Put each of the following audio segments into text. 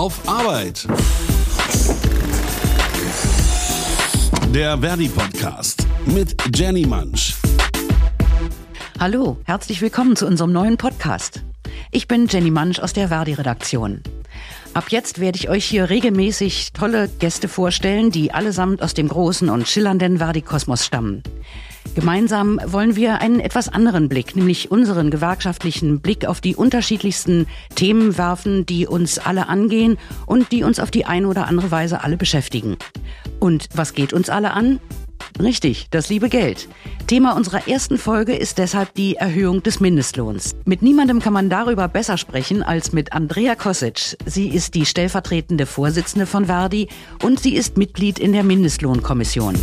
auf Arbeit. Der Verdi Podcast mit Jenny Mansch. Hallo, herzlich willkommen zu unserem neuen Podcast. Ich bin Jenny Mansch aus der Verdi-Redaktion. Ab jetzt werde ich euch hier regelmäßig tolle Gäste vorstellen, die allesamt aus dem großen und schillernden Verdi-Kosmos stammen. Gemeinsam wollen wir einen etwas anderen Blick, nämlich unseren gewerkschaftlichen Blick auf die unterschiedlichsten Themen werfen, die uns alle angehen und die uns auf die eine oder andere Weise alle beschäftigen. Und was geht uns alle an? Richtig, das liebe Geld. Thema unserer ersten Folge ist deshalb die Erhöhung des Mindestlohns. Mit niemandem kann man darüber besser sprechen als mit Andrea Kosic. Sie ist die stellvertretende Vorsitzende von Verdi und sie ist Mitglied in der Mindestlohnkommission.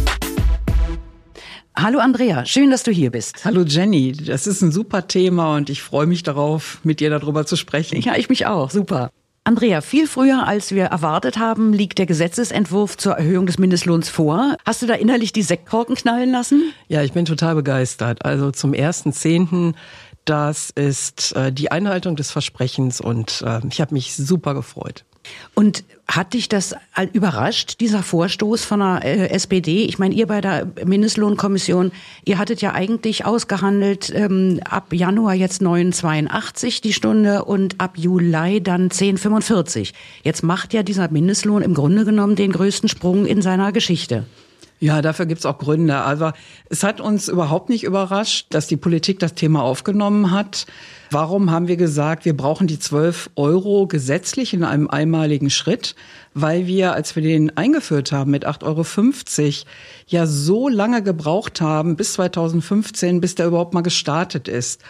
Hallo Andrea, schön, dass du hier bist. Hallo Jenny, das ist ein super Thema und ich freue mich darauf, mit dir darüber zu sprechen. Ja, ich mich auch, super. Andrea, viel früher als wir erwartet haben, liegt der Gesetzesentwurf zur Erhöhung des Mindestlohns vor. Hast du da innerlich die Sektkorken knallen lassen? Ja, ich bin total begeistert. Also zum ersten Zehnten, das ist äh, die Einhaltung des Versprechens und äh, ich habe mich super gefreut. Und hat dich das überrascht, dieser Vorstoß von der äh, SPD? Ich meine, ihr bei der Mindestlohnkommission, ihr hattet ja eigentlich ausgehandelt, ähm, ab Januar jetzt 9,82 die Stunde und ab Juli dann 10,45. Jetzt macht ja dieser Mindestlohn im Grunde genommen den größten Sprung in seiner Geschichte. Ja, dafür gibt's auch Gründe. Also es hat uns überhaupt nicht überrascht, dass die Politik das Thema aufgenommen hat. Warum haben wir gesagt, wir brauchen die 12 Euro gesetzlich in einem einmaligen Schritt? Weil wir, als wir den eingeführt haben mit 8,50 Euro, ja so lange gebraucht haben, bis 2015, bis der überhaupt mal gestartet ist.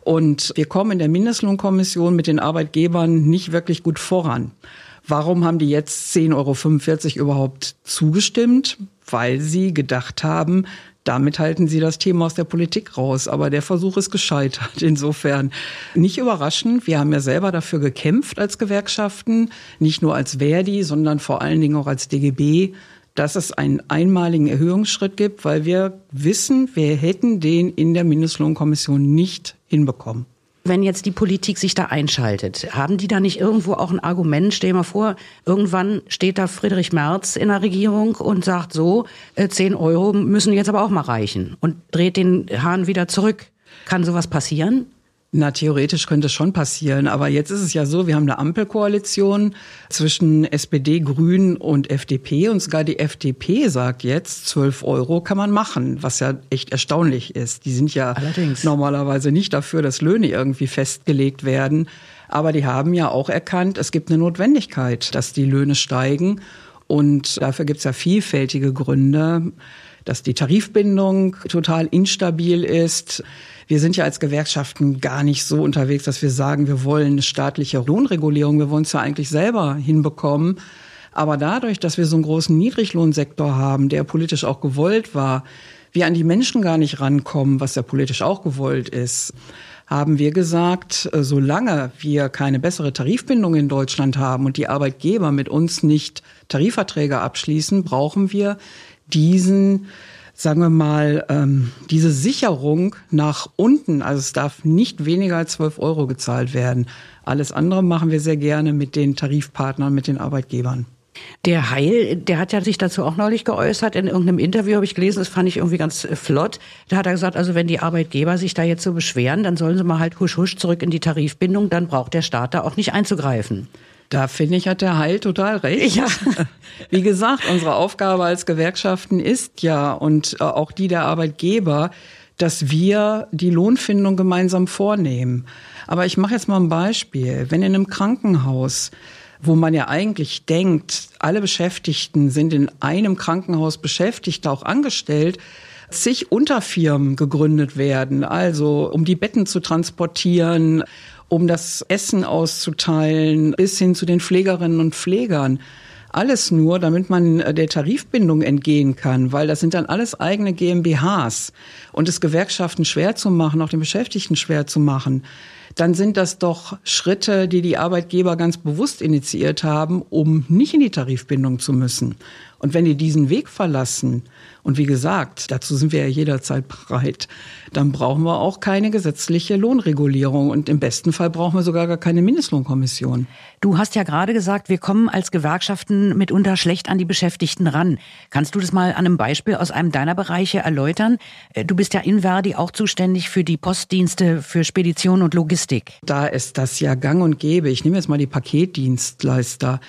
Und wir kommen in der Mindestlohnkommission mit den Arbeitgebern nicht wirklich gut voran. Warum haben die jetzt 10,45 Euro überhaupt zugestimmt? Weil sie gedacht haben, damit halten sie das Thema aus der Politik raus. Aber der Versuch ist gescheitert. Insofern nicht überraschend. Wir haben ja selber dafür gekämpft als Gewerkschaften, nicht nur als Verdi, sondern vor allen Dingen auch als DGB, dass es einen einmaligen Erhöhungsschritt gibt, weil wir wissen, wir hätten den in der Mindestlohnkommission nicht hinbekommen. Wenn jetzt die Politik sich da einschaltet, haben die da nicht irgendwo auch ein Argument? Stell dir mal vor, irgendwann steht da Friedrich Merz in der Regierung und sagt so, 10 äh, Euro müssen jetzt aber auch mal reichen und dreht den Hahn wieder zurück. Kann sowas passieren? Na, theoretisch könnte es schon passieren. Aber jetzt ist es ja so, wir haben eine Ampelkoalition zwischen SPD, Grünen und FDP. Und sogar die FDP sagt jetzt, 12 Euro kann man machen, was ja echt erstaunlich ist. Die sind ja Allerdings. normalerweise nicht dafür, dass Löhne irgendwie festgelegt werden. Aber die haben ja auch erkannt, es gibt eine Notwendigkeit, dass die Löhne steigen. Und dafür gibt es ja vielfältige Gründe, dass die Tarifbindung total instabil ist wir sind ja als Gewerkschaften gar nicht so unterwegs, dass wir sagen, wir wollen eine staatliche Lohnregulierung. Wir wollen es ja eigentlich selber hinbekommen. Aber dadurch, dass wir so einen großen Niedriglohnsektor haben, der politisch auch gewollt war, wir an die Menschen gar nicht rankommen, was ja politisch auch gewollt ist, haben wir gesagt, äh, solange wir keine bessere Tarifbindung in Deutschland haben und die Arbeitgeber mit uns nicht Tarifverträge abschließen, brauchen wir diesen sagen wir mal, ähm, diese Sicherung nach unten, also es darf nicht weniger als 12 Euro gezahlt werden. Alles andere machen wir sehr gerne mit den Tarifpartnern, mit den Arbeitgebern. Der Heil, der hat ja sich dazu auch neulich geäußert. In irgendeinem Interview habe ich gelesen, das fand ich irgendwie ganz äh, flott. Da hat er gesagt, also wenn die Arbeitgeber sich da jetzt so beschweren, dann sollen sie mal halt husch husch zurück in die Tarifbindung, dann braucht der Staat da auch nicht einzugreifen. Da finde ich, hat der Heil total recht. Ja. Wie gesagt, unsere Aufgabe als Gewerkschaften ist ja und äh, auch die der Arbeitgeber, dass wir die Lohnfindung gemeinsam vornehmen. Aber ich mache jetzt mal ein Beispiel. Wenn in einem Krankenhaus wo man ja eigentlich denkt, alle Beschäftigten sind in einem Krankenhaus beschäftigt, auch angestellt, zig Unterfirmen gegründet werden, also um die Betten zu transportieren, um das Essen auszuteilen, bis hin zu den Pflegerinnen und Pflegern. Alles nur, damit man äh, der Tarifbindung entgehen kann, weil das sind dann alles eigene GmbHs. Und es Gewerkschaften schwer zu machen, auch den Beschäftigten schwer zu machen, dann sind das doch Schritte, die die Arbeitgeber ganz bewusst initiiert haben, um nicht in die Tarifbindung zu müssen. Und wenn die diesen Weg verlassen Und wie gesagt, dazu sind wir ja jederzeit bereit. Dann brauchen wir auch keine gesetzliche Lohnregulierung und im besten Fall brauchen wir sogar gar keine Mindestlohnkommission. Du hast ja gerade gesagt, wir kommen als Gewerkschaften mitunter schlecht an die Beschäftigten ran. Kannst du das mal an einem Beispiel aus einem deiner Bereiche erläutern? Äh, du bist ja in Verdi auch zuständig für die Postdienste, für Spedition und Logistik. Da ist das ja gang und gäbe. Ich nehme jetzt mal die Paketdienstleister.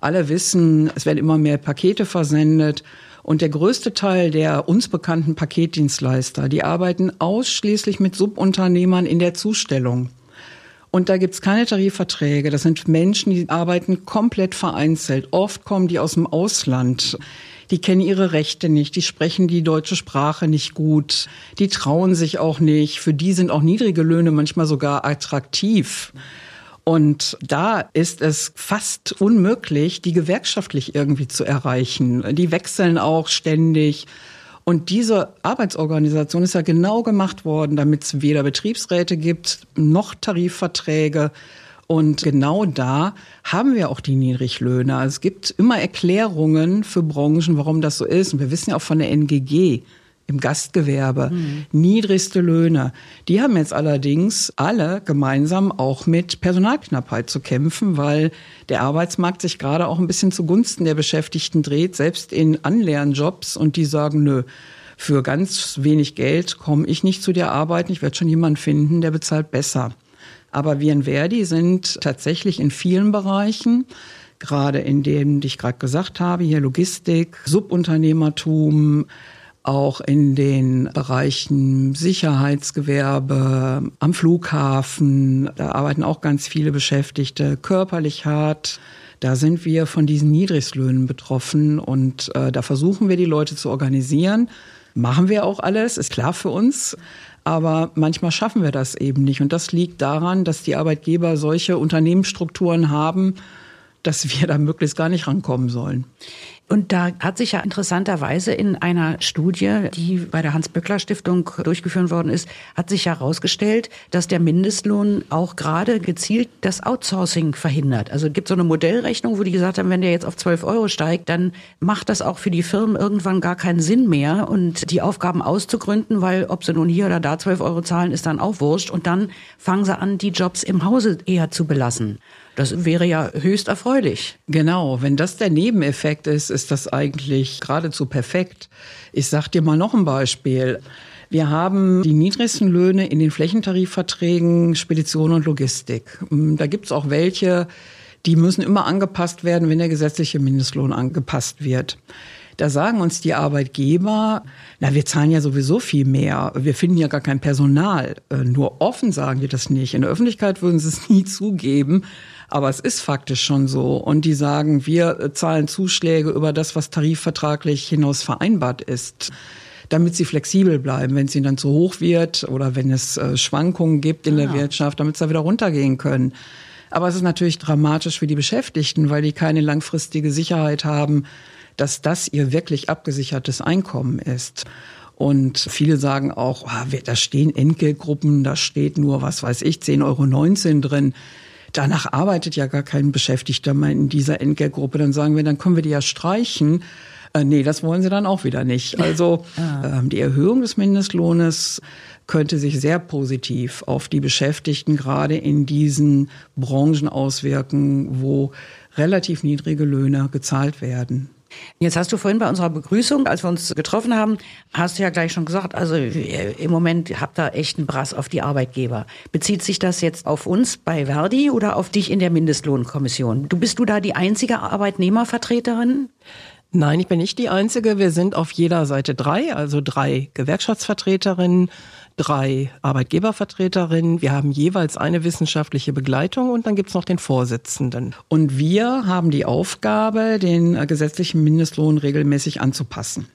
Alle wissen, es werden immer mehr Pakete versendet und der größte Teil der uns bekannten Paketdienstleister, die arbeiten ausschließlich mit Subunternehmern in der Zustellung. Und da gibt's keine Tarifverträge. Das sind Menschen, die arbeiten komplett vereinzelt. Oft kommen die aus dem Ausland. Die kennen ihre Rechte nicht, die sprechen die deutsche Sprache nicht gut, die trauen sich auch nicht. Für die sind auch niedrige Löhne manchmal sogar attraktiv. Und da ist es fast unmöglich, die gewerkschaftlich irgendwie zu erreichen. Die wechseln auch ständig. Und diese Arbeitsorganisation ist ja genau gemacht worden, damit es weder Betriebsräte gibt, noch Tarifverträge. Und genau da haben wir auch die Niedriglöhne. Also es gibt immer Erklärungen für Branchen, warum das so ist. Und wir wissen ja auch von der NGG, im Gastgewerbe, mhm. niedrigste Löhne. Die haben jetzt allerdings alle gemeinsam auch mit Personalknappheit zu kämpfen, weil der Arbeitsmarkt sich gerade auch ein bisschen zugunsten der Beschäftigten dreht, selbst in Anlernjobs und die sagen, nö, für ganz wenig Geld komme ich nicht zu dir arbeiten, ich werde schon jemanden finden, der bezahlt besser. Aber wir in Verdi sind tatsächlich in vielen Bereichen gerade in denen, die ich gerade gesagt habe, hier Logistik, Subunternehmertum, auch in den Bereichen Sicherheitsgewerbe, am Flughafen. Da arbeiten auch ganz viele Beschäftigte, körperlich hart. Da sind wir von diesen Niedrigstlöhnen betroffen und äh, da versuchen wir die Leute zu organisieren. Machen wir auch alles, ist klar für uns. Aber manchmal schaffen wir das eben nicht. Und das liegt daran, dass die Arbeitgeber solche Unternehmensstrukturen haben, dass wir da möglichst gar nicht rankommen sollen. Und da hat sich ja interessanterweise in einer Studie, die bei der Hans-Böckler-Stiftung durchgeführt worden ist, hat sich herausgestellt, dass der Mindestlohn auch gerade gezielt das Outsourcing verhindert. Also es gibt so eine Modellrechnung, wo die gesagt haben, wenn der jetzt auf 12 Euro steigt, dann macht das auch für die Firmen irgendwann gar keinen Sinn mehr und die Aufgaben auszugründen, weil ob sie nun hier oder da 12 Euro zahlen, ist dann auch wurscht. Und dann fangen sie an, die Jobs im Hause eher zu belassen. Das wäre ja höchst erfreulich. Genau, wenn das der Nebeneffekt ist, ist das eigentlich geradezu perfekt. Ich sag dir mal noch ein Beispiel. Wir haben die niedrigsten Löhne in den Flächentarifverträgen Spedition und Logistik. Da gibt's auch welche, die müssen immer angepasst werden, wenn der gesetzliche Mindestlohn angepasst wird. Da sagen uns die Arbeitgeber, na, wir zahlen ja sowieso viel mehr. Wir finden ja gar kein Personal. Äh, nur offen sagen die das nicht. In der Öffentlichkeit würden sie es nie zugeben. Aber es ist faktisch schon so. Und die sagen, wir zahlen Zuschläge über das, was tarifvertraglich hinaus vereinbart ist damit sie flexibel bleiben, wenn es ihnen dann zu hoch wird oder wenn es äh, Schwankungen gibt in ah. der Wirtschaft, damit sie da wieder runtergehen können. Aber es ist natürlich dramatisch für die Beschäftigten, weil die keine langfristige Sicherheit haben, dass das ihr wirklich abgesichertes Einkommen ist. Und viele sagen auch, ah, da stehen Entgeltgruppen, da steht nur, was weiß ich, 10,19 Euro drin. Danach arbeitet ja gar kein Beschäftigter mehr in dieser Entgeltgruppe. Dann sagen wir, dann können wir die ja streichen. Äh, nee, das wollen sie dann auch wieder nicht. Also ah. ähm, die Erhöhung des Mindestlohnes könnte sich sehr positiv auf die Beschäftigten gerade in diesen Branchen auswirken, wo relativ niedrige Löhne gezahlt werden. Jetzt hast du vorhin bei unserer Begrüßung, als wir uns getroffen haben, hast du ja gleich schon gesagt, also äh, im Moment habt ihr echt einen Brass auf die Arbeitgeber. Bezieht sich das jetzt auf uns bei Verdi oder auf dich in der Mindestlohnkommission? Du bist du da die einzige Arbeitnehmervertreterin? Nein, ich bin nicht die Einzige. Wir sind auf jeder Seite drei, also drei Gewerkschaftsvertreterinnen, drei Arbeitgebervertreterinnen. Wir haben jeweils eine wissenschaftliche Begleitung und dann gibt's noch den Vorsitzenden. Und wir haben die Aufgabe, den gesetzlichen Mindestlohn regelmäßig anzupassen.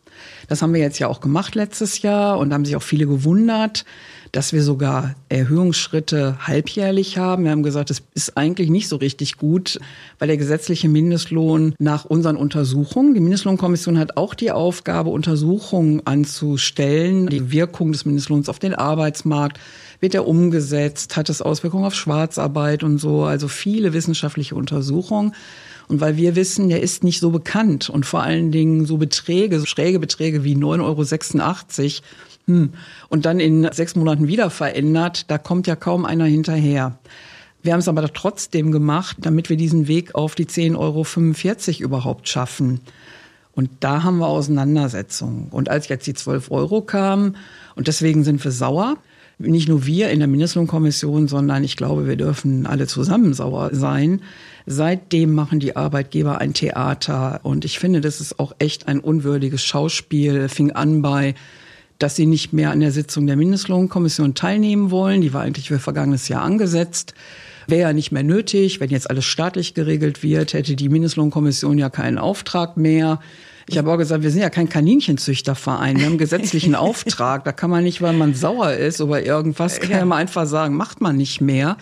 Das haben wir jetzt ja auch gemacht letztes Jahr und haben sich auch viele gewundert, dass wir sogar Erhöhungsschritte halbjährlich haben. Wir haben gesagt, es ist eigentlich nicht so richtig gut, weil der gesetzliche Mindestlohn nach unseren Untersuchungen, die Mindestlohnkommission hat auch die Aufgabe, Untersuchungen anzustellen, die Wirkung des Mindestlohns auf den Arbeitsmarkt, wird er umgesetzt, hat es Auswirkungen auf Schwarzarbeit und so, also viele wissenschaftliche Untersuchungen. Und weil wir wissen, der ist nicht so bekannt und vor allen Dingen so Beträge, so schräge Beträge wie 9,86 Euro, hm, und dann in sechs Monaten wieder verändert, da kommt ja kaum einer hinterher. Wir haben es aber trotzdem gemacht, damit wir diesen Weg auf die 10,45 Euro überhaupt schaffen. Und da haben wir Auseinandersetzungen. Und als jetzt die 12 Euro kamen, und deswegen sind wir sauer, nicht nur wir in der Mindestlohnkommission, sondern ich glaube, wir dürfen alle zusammen sauer sein. Seitdem machen die Arbeitgeber ein Theater und ich finde, das ist auch echt ein unwürdiges Schauspiel. Fing an bei dass sie nicht mehr an der Sitzung der Mindestlohnkommission teilnehmen wollen. Die war eigentlich für vergangenes Jahr angesetzt. Wäre ja nicht mehr nötig. Wenn jetzt alles staatlich geregelt wird, hätte die Mindestlohnkommission ja keinen Auftrag mehr. Ich habe auch gesagt, wir sind ja kein Kaninchenzüchterverein. Wir haben einen gesetzlichen Auftrag. Da kann man nicht, weil man sauer ist über irgendwas, kann ja. man einfach sagen, macht man nicht mehr.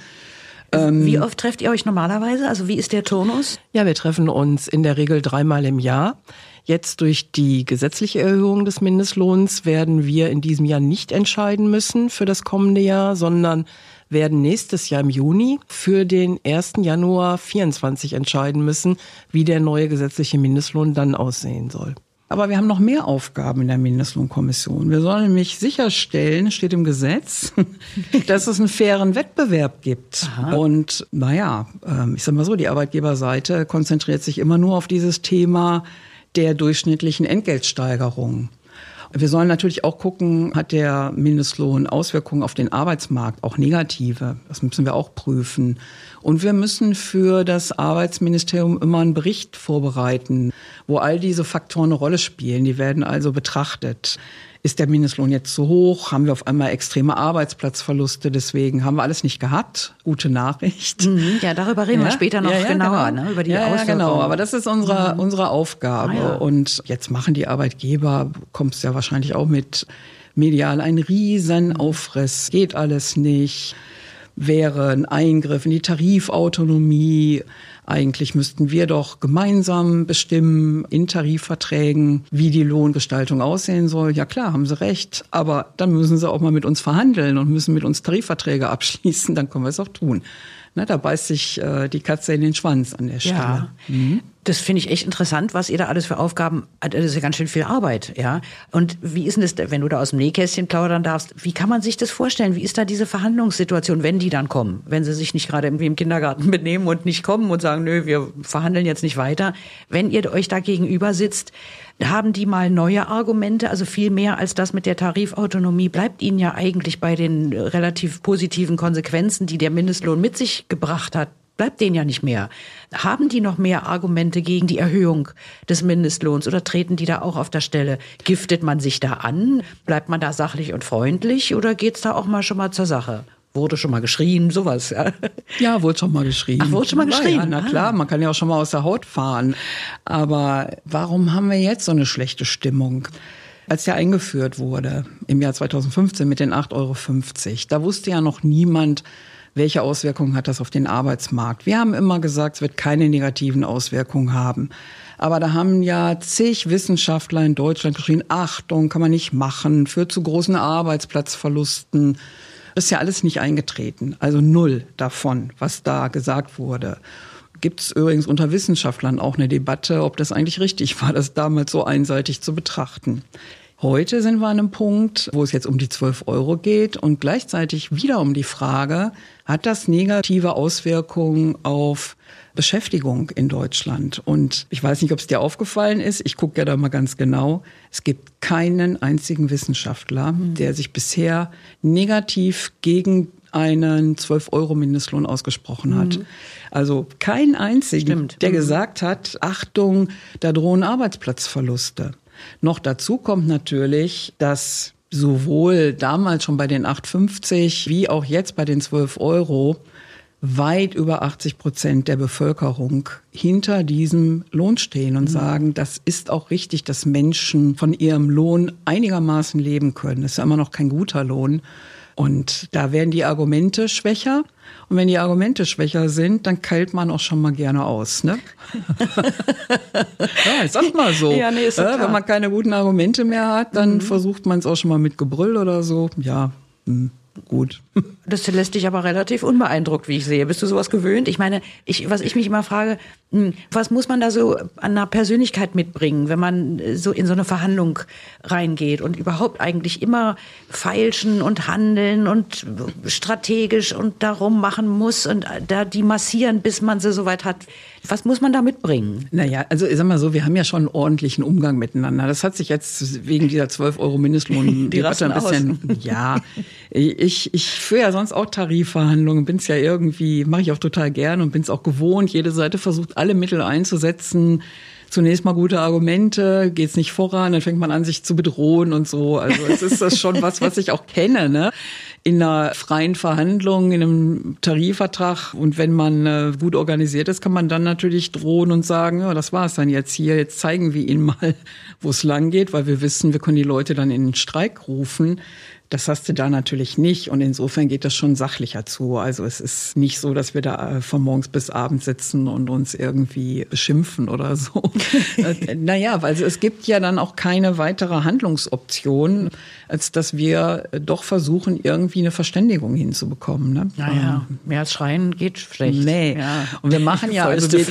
Wie ähm, oft trefft ihr euch normalerweise? Also wie ist der Turnus? Ja, wir treffen uns in der Regel dreimal im Jahr. Jetzt durch die gesetzliche Erhöhung des Mindestlohns werden wir in diesem Jahr nicht entscheiden müssen für das kommende Jahr, sondern werden nächstes Jahr im Juni für den 1. Januar 24 entscheiden müssen, wie der neue gesetzliche Mindestlohn dann aussehen soll. Aber wir haben noch mehr Aufgaben in der Mindestlohnkommission. Wir sollen nämlich sicherstellen, steht im Gesetz, dass es einen fairen Wettbewerb gibt. Aha. Und naja, ähm, ich sag mal so, die Arbeitgeberseite konzentriert sich immer nur auf dieses Thema der durchschnittlichen Entgeltsteigerung. Wir sollen natürlich auch gucken, hat der Mindestlohn Auswirkungen auf den Arbeitsmarkt, auch negative. Das müssen wir auch prüfen. Und wir müssen für das Arbeitsministerium immer einen Bericht vorbereiten, wo all diese Faktoren eine Rolle spielen. Die werden also betrachtet. Ist der Mindestlohn jetzt zu hoch? Haben wir auf einmal extreme Arbeitsplatzverluste? Deswegen haben wir alles nicht gehabt. Gute Nachricht. Mhm, ja, darüber reden ja? wir später noch ja, ja, genauer, genau. ne, über die ja, Auswirkungen. Ja, genau. Aber das ist unsere, mhm. unsere Aufgabe. Ah, Und jetzt machen die Arbeitgeber, kommst ja wahrscheinlich auch mit medial, einen riesen Aufriss. Geht alles nicht wäre ein Eingriff in die Tarifautonomie. Eigentlich müssten wir doch gemeinsam bestimmen in Tarifverträgen, wie die Lohngestaltung aussehen soll. Ja klar, haben Sie recht. Aber dann müssen Sie auch mal mit uns verhandeln und müssen mit uns Tarifverträge abschließen. Dann können wir es auch tun. Ne, da beißt sich äh, die Katze in den Schwanz an der Stelle. Ja. Mhm. Das finde ich echt interessant, was ihr da alles für Aufgaben, das ist ja ganz schön viel Arbeit, ja. Und wie ist denn das, wenn du da aus dem Nähkästchen plaudern darfst, wie kann man sich das vorstellen? Wie ist da diese Verhandlungssituation, wenn die dann kommen? Wenn sie sich nicht gerade irgendwie im Kindergarten benehmen und nicht kommen und sagen, nö, wir verhandeln jetzt nicht weiter. Wenn ihr euch da gegenüber sitzt, haben die mal neue Argumente, also viel mehr als das mit der Tarifautonomie, bleibt ihnen ja eigentlich bei den relativ positiven Konsequenzen, die der Mindestlohn mit sich gebracht hat, bleibt denen ja nicht mehr. Haben die noch mehr Argumente gegen die Erhöhung des Mindestlohns oder treten die da auch auf der Stelle? Giftet man sich da an? Bleibt man da sachlich und freundlich oder geht's da auch mal schon mal zur Sache? Wurde schon mal geschrien, sowas, ja. Ja, wurde schon mal geschrien. Ach, wurde schon mal geschrien. Ja, na klar, ah. man kann ja auch schon mal aus der Haut fahren. Aber warum haben wir jetzt so eine schlechte Stimmung? Als der eingeführt wurde im Jahr 2015 mit den 8,50 Euro, da wusste ja noch niemand, welche Auswirkungen hat das auf den Arbeitsmarkt. Wir haben immer gesagt, es wird keine negativen Auswirkungen haben. Aber da haben ja zig Wissenschaftler in Deutschland geschrien, Achtung, kann man nicht machen, führt zu großen Arbeitsplatzverlusten. Das ist ja alles nicht eingetreten. Also null davon, was da gesagt wurde. Gibt es übrigens unter Wissenschaftlern auch eine Debatte, ob das eigentlich richtig war, das damals so einseitig zu betrachten. Heute sind wir an einem Punkt, wo es jetzt um die 12 Euro geht und gleichzeitig wieder um die Frage, hat das negative Auswirkungen auf Beschäftigung in Deutschland. Und ich weiß nicht, ob es dir aufgefallen ist, ich gucke ja da mal ganz genau, es gibt keinen einzigen Wissenschaftler, mhm. der sich bisher negativ gegen einen 12-Euro-Mindestlohn ausgesprochen hat. Mhm. Also kein einzigen, Stimmt. der mhm. gesagt hat, Achtung, da drohen Arbeitsplatzverluste. Noch dazu kommt natürlich, dass sowohl damals schon bei den 8,50 wie auch jetzt bei den 12 Euro weit über 80 Prozent der Bevölkerung hinter diesem Lohn stehen und mhm. sagen, das ist auch richtig, dass Menschen von ihrem Lohn einigermaßen leben können. Das ist ja immer noch kein guter Lohn. Und da werden die Argumente schwächer. Und wenn die Argumente schwächer sind, dann keilt man auch schon mal gerne aus. Ne? ja, sag mal so. Ja, nee, ja, wenn man keine guten Argumente mehr hat, dann mhm. versucht man es auch schon mal mit Gebrüll oder so. Ja. Hm. gut. Das lässt dich aber relativ unbeeindruckt, wie ich sehe. Bist du sowas gewöhnt? Ich meine, ich, was ich mich immer frage, hm, was muss man da so an einer Persönlichkeit mitbringen, wenn man so in so eine Verhandlung reingeht und überhaupt eigentlich immer feilschen und handeln und strategisch und darum machen muss und da die massieren, bis man sie soweit hat. Was muss man da mitbringen? Naja, also ich sag mal so, wir haben ja schon einen ordentlichen Umgang miteinander. Das hat sich jetzt wegen dieser 12 Euro Mindestlohn die ein bisschen, aus. ja, ich, ich führe ja sonst auch Tarifverhandlungen, bin es ja irgendwie, mache ich auch total gern und bin es auch gewohnt. Jede Seite versucht alle Mittel einzusetzen. Zunächst mal gute Argumente, geht's nicht voran, dann fängt man an, sich zu bedrohen und so. Also es ist das schon was, was ich auch kenne, ne? In einer freien Verhandlung, in einem Tarifvertrag und wenn man äh, gut organisiert ist, kann man dann natürlich drohen und sagen, ja, das war's dann jetzt hier, jetzt zeigen wir Ihnen mal, wo es lang geht, weil wir wissen, wir können die Leute dann in den Streik rufen. Das hast du da natürlich nicht und insofern geht das schon sachlicher zu. Also es ist nicht so, dass wir da äh, von morgens bis abends sitzen und uns irgendwie beschimpfen oder so. Äh, naja, weil es gibt ja dann auch keine weitere Handlungsoption, als dass wir doch versuchen, irgendwie eine Verständigung hinzubekommen. Ne? Naja, mehr als schreien geht schlecht. Nee. Ja. Und wir machen ja, also wir,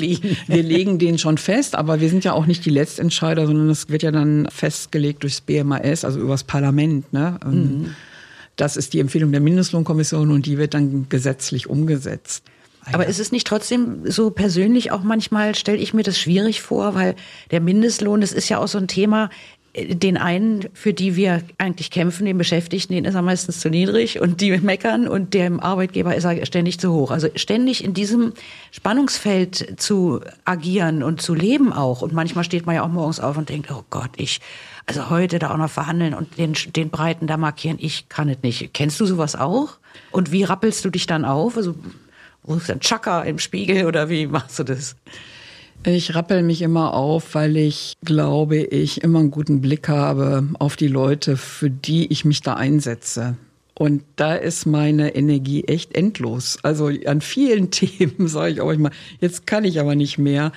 wir legen den schon fest, aber wir sind ja auch nicht die Letztentscheider, sondern es wird ja dann festgelegt durchs BMAS, also übers Parlament. Ne? Mhm. Das ist die Empfehlung der Mindestlohnkommission und die wird dann gesetzlich umgesetzt. Aber ist es nicht trotzdem so persönlich auch manchmal, stelle ich mir das schwierig vor, weil der Mindestlohn, das ist ja auch so ein Thema, äh, den einen, für die wir eigentlich kämpfen, den Beschäftigten, den ist er meistens zu niedrig und die meckern und dem Arbeitgeber ist er ständig zu hoch. Also ständig in diesem Spannungsfeld zu agieren und zu leben auch. Und manchmal steht man ja auch morgens auf und denkt, oh Gott, ich also heute da auch noch verhandeln und den, den Breiten da markieren, ich kann es nicht. Kennst du sowas auch? Und wie rappelst du dich dann auf? Also rufst du dann Chaka im Spiegel oder wie machst du das? Ich rappel mich immer auf, weil ich glaube, ich immer einen guten Blick habe auf die Leute, für die ich mich da einsetze. Und da ist meine Energie echt endlos. Also an vielen Themen sage ich auch immer, jetzt kann ich aber nicht mehr.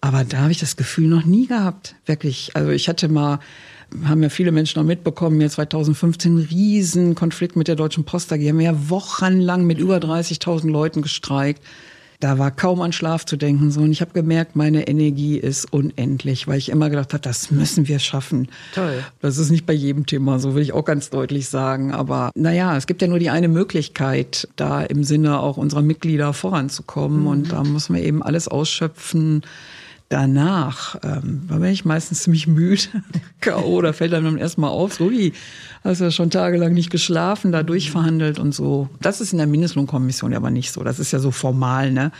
Aber da habe ich das Gefühl noch nie gehabt, wirklich. Also ich hatte mal, haben ja viele Menschen noch mitbekommen, mir 2015 einen riesen Konflikt mit der Deutschen Post AG. Haben ja wochenlang mit über 30.000 Leuten gestreikt. Da war kaum an Schlaf zu denken. So. Und ich habe gemerkt, meine Energie ist unendlich, weil ich immer gedacht habe, das müssen wir schaffen. Toll. Das ist nicht bei jedem Thema, so will ich auch ganz deutlich sagen. Aber naja, es gibt ja nur die eine Möglichkeit, da im Sinne auch unserer Mitglieder voranzukommen. Mhm. Und da muss man eben alles ausschöpfen, danach, ähm, da bin ich meistens ziemlich müde, K.O., da fällt einem erstmal auf, so wie, hast ja schon tagelang nicht geschlafen, da durchverhandelt und so. Das ist in der Mindestlohnkommission aber nicht so. Das ist ja so formal, ne?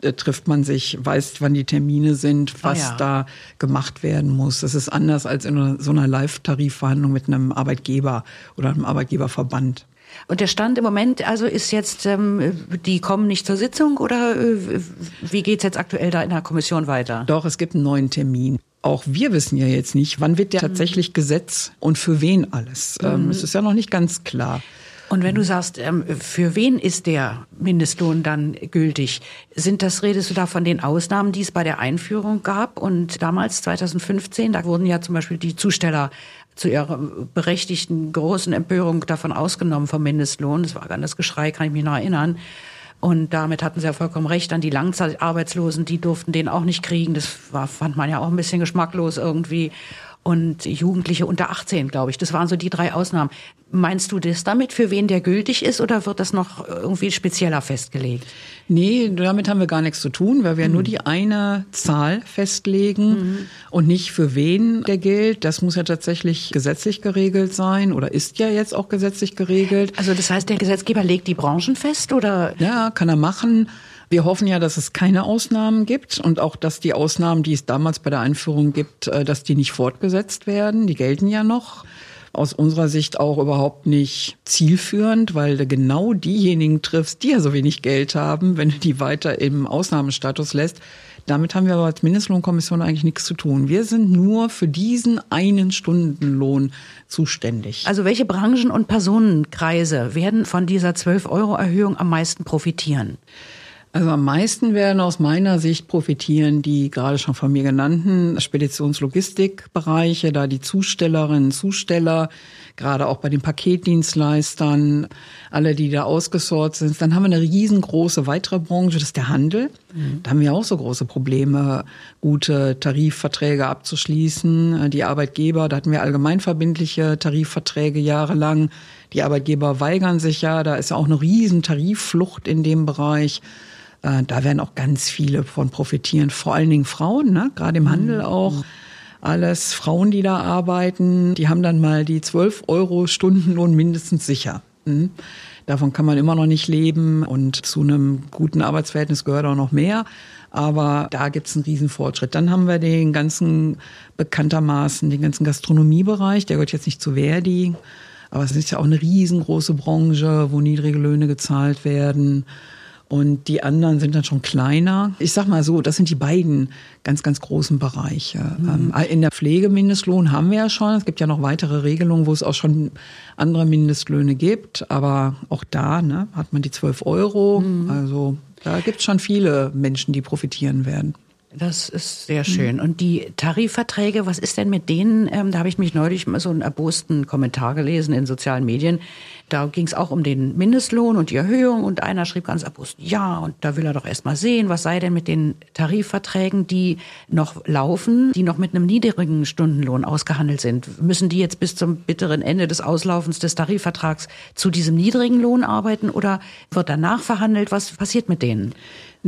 Da trifft man sich, weiß, wann die Termine sind, ah, was oh ja. da gemacht werden muss. Das ist anders als in so einer Live-Tarifverhandlung mit einem Arbeitgeber oder einem Arbeitgeberverband. Und der Stand im Moment also ist jetzt, ähm, die kommen nicht zur Sitzung oder äh, wie geht's jetzt aktuell da in der Kommission weiter? Doch, es gibt einen neuen Termin. Auch wir wissen ja jetzt nicht, wann wird der tatsächlich Gesetz und für wen alles. Ähm, mhm. Es ist ja noch nicht ganz klar. Und wenn du sagst, ähm, für wen ist der Mindestlohn dann gültig? Sind das, redest du da von den Ausnahmen, die es bei der Einführung gab? Und damals, 2015, da wurden ja zum Beispiel die Zusteller zu ihrer berechtigten großen Empörung davon ausgenommen vom Mindestlohn. Das war ganz Geschrei, kann ich mich noch erinnern. Und damit hatten sie ja vollkommen recht. Dann die Langzeitarbeitslosen, die durften den auch nicht kriegen. Das war, fand man ja auch ein bisschen geschmacklos irgendwie und Jugendliche unter 18, glaube ich. Das waren so die drei Ausnahmen. Meinst du das damit, für wen der gültig ist, oder wird das noch irgendwie spezieller festgelegt? Nee, damit haben wir gar nichts zu tun, weil wir mhm. nur die eine Zahl festlegen mhm. und nicht für wen der gilt. Das muss ja tatsächlich gesetzlich geregelt sein oder ist ja jetzt auch gesetzlich geregelt. Also das heißt, der Gesetzgeber legt die Branchen fest, oder? Ja, kann er machen. Wir hoffen ja, dass es keine Ausnahmen gibt und auch, dass die Ausnahmen, die es damals bei der Einführung gibt, äh, dass die nicht fortgesetzt werden. Die gelten ja noch. Aus unserer Sicht auch überhaupt nicht zielführend, weil du genau diejenigen triffst, die ja so wenig Geld haben, wenn du die weiter im Ausnahmestatus lässt. Damit haben wir aber als Mindestlohnkommission eigentlich nichts zu tun. Wir sind nur für diesen einen Stundenlohn zuständig. Also welche Branchen und Personenkreise werden von dieser 12-Euro-Erhöhung am meisten profitieren? Also am meisten werden aus meiner Sicht profitieren die gerade schon von mir genannten Speditionslogistikbereiche, da die Zustellerinnen, Zusteller, gerade auch bei den Paketdienstleistern, alle, die da ausgesorgt sind. Dann haben wir eine riesengroße weitere Branche, das ist der Handel. Mhm. Da haben wir auch so große Probleme, gute Tarifverträge abzuschließen. Die Arbeitgeber, da hatten wir allgemeinverbindliche Tarifverträge jahrelang. Die Arbeitgeber weigern sich ja, da ist ja auch eine riesen Tarifflucht in dem Bereich. Äh, da werden auch ganz viele von profitieren, vor allen Dingen Frauen, ne? gerade im Handel mhm. auch. Alles Frauen, die da arbeiten, die haben dann mal die 12 Euro Stundenlohn mindestens sicher. Mhm. Davon kann man immer noch nicht leben und zu einem guten Arbeitsverhältnis gehört auch noch mehr. Aber da gibt es einen riesen Fortschritt. Dann haben wir den ganzen bekanntermaßen, den ganzen Gastronomiebereich, der gehört jetzt nicht zu Verdi, aber es ist ja auch eine riesengroße Branche, wo niedrige Löhne gezahlt werden. Und die anderen sind dann schon kleiner. Ich sag mal so, das sind die beiden ganz, ganz großen Bereiche. Mhm. Ähm, in der Pflege Mindestlohn haben wir ja schon. Es gibt ja noch weitere Regelungen, wo es auch schon andere Mindestlöhne gibt. Aber auch da ne, hat man die 12 Euro. Mhm. Also da gibt es schon viele Menschen, die profitieren werden. Das ist sehr schön. Und die Tarifverträge, was ist denn mit denen? Ähm, da habe ich mich neulich mal so einen erbosten Kommentar gelesen in sozialen Medien. Da ging es auch um den Mindestlohn und die Erhöhung und einer schrieb ganz erbost, ja, und da will er doch erst mal sehen, was sei denn mit den Tarifverträgen, die noch laufen, die noch mit einem niedrigen Stundenlohn ausgehandelt sind. Müssen die jetzt bis zum bitteren Ende des Auslaufens des Tarifvertrags zu diesem niedrigen Lohn arbeiten oder wird danach verhandelt? Was passiert mit denen?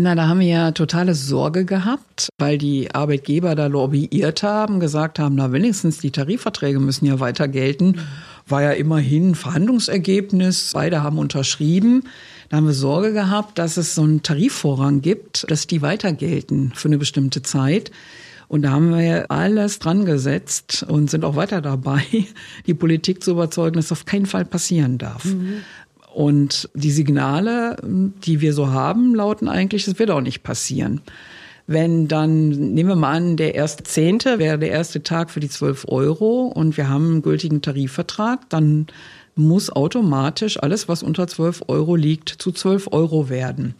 Na, da haben wir ja totale Sorge gehabt, weil die Arbeitgeber da lobbyiert haben, gesagt haben, na wenigstens die Tarifverträge müssen ja weiter gelten. War ja immerhin ein Verhandlungsergebnis. Beide haben unterschrieben. Da haben wir Sorge gehabt, dass es so einen Tarifvorrang gibt, dass die weiter gelten für eine bestimmte Zeit. Und da haben wir alles dran gesetzt und sind auch weiter dabei, die Politik zu überzeugen, dass das auf keinen Fall passieren darf. Mhm. Und die Signale, die wir so haben, lauten eigentlich, das wird auch nicht passieren. Wenn dann, nehmen wir mal an, der erste Zehnte wäre der erste Tag für die 12 Euro und wir haben einen gültigen Tarifvertrag, dann muss automatisch alles, was unter 12 Euro liegt, zu 12 Euro werden.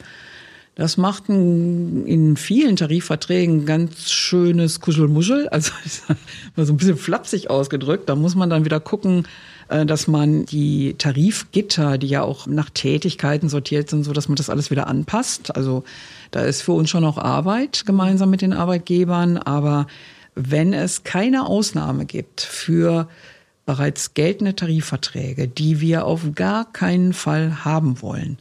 Das macht in vielen Tarifverträgen ganz schönes Kuschelmuschel, also mal so ein bisschen flapsig ausgedrückt. Da muss man dann wieder gucken, dass man die Tarifgitter, die ja auch nach Tätigkeiten sortiert sind, so dass man das alles wieder anpasst. Also da ist für uns schon noch Arbeit gemeinsam mit den Arbeitgebern, aber wenn es keine Ausnahme gibt für bereits geltende Tarifverträge, die wir auf gar keinen Fall haben wollen,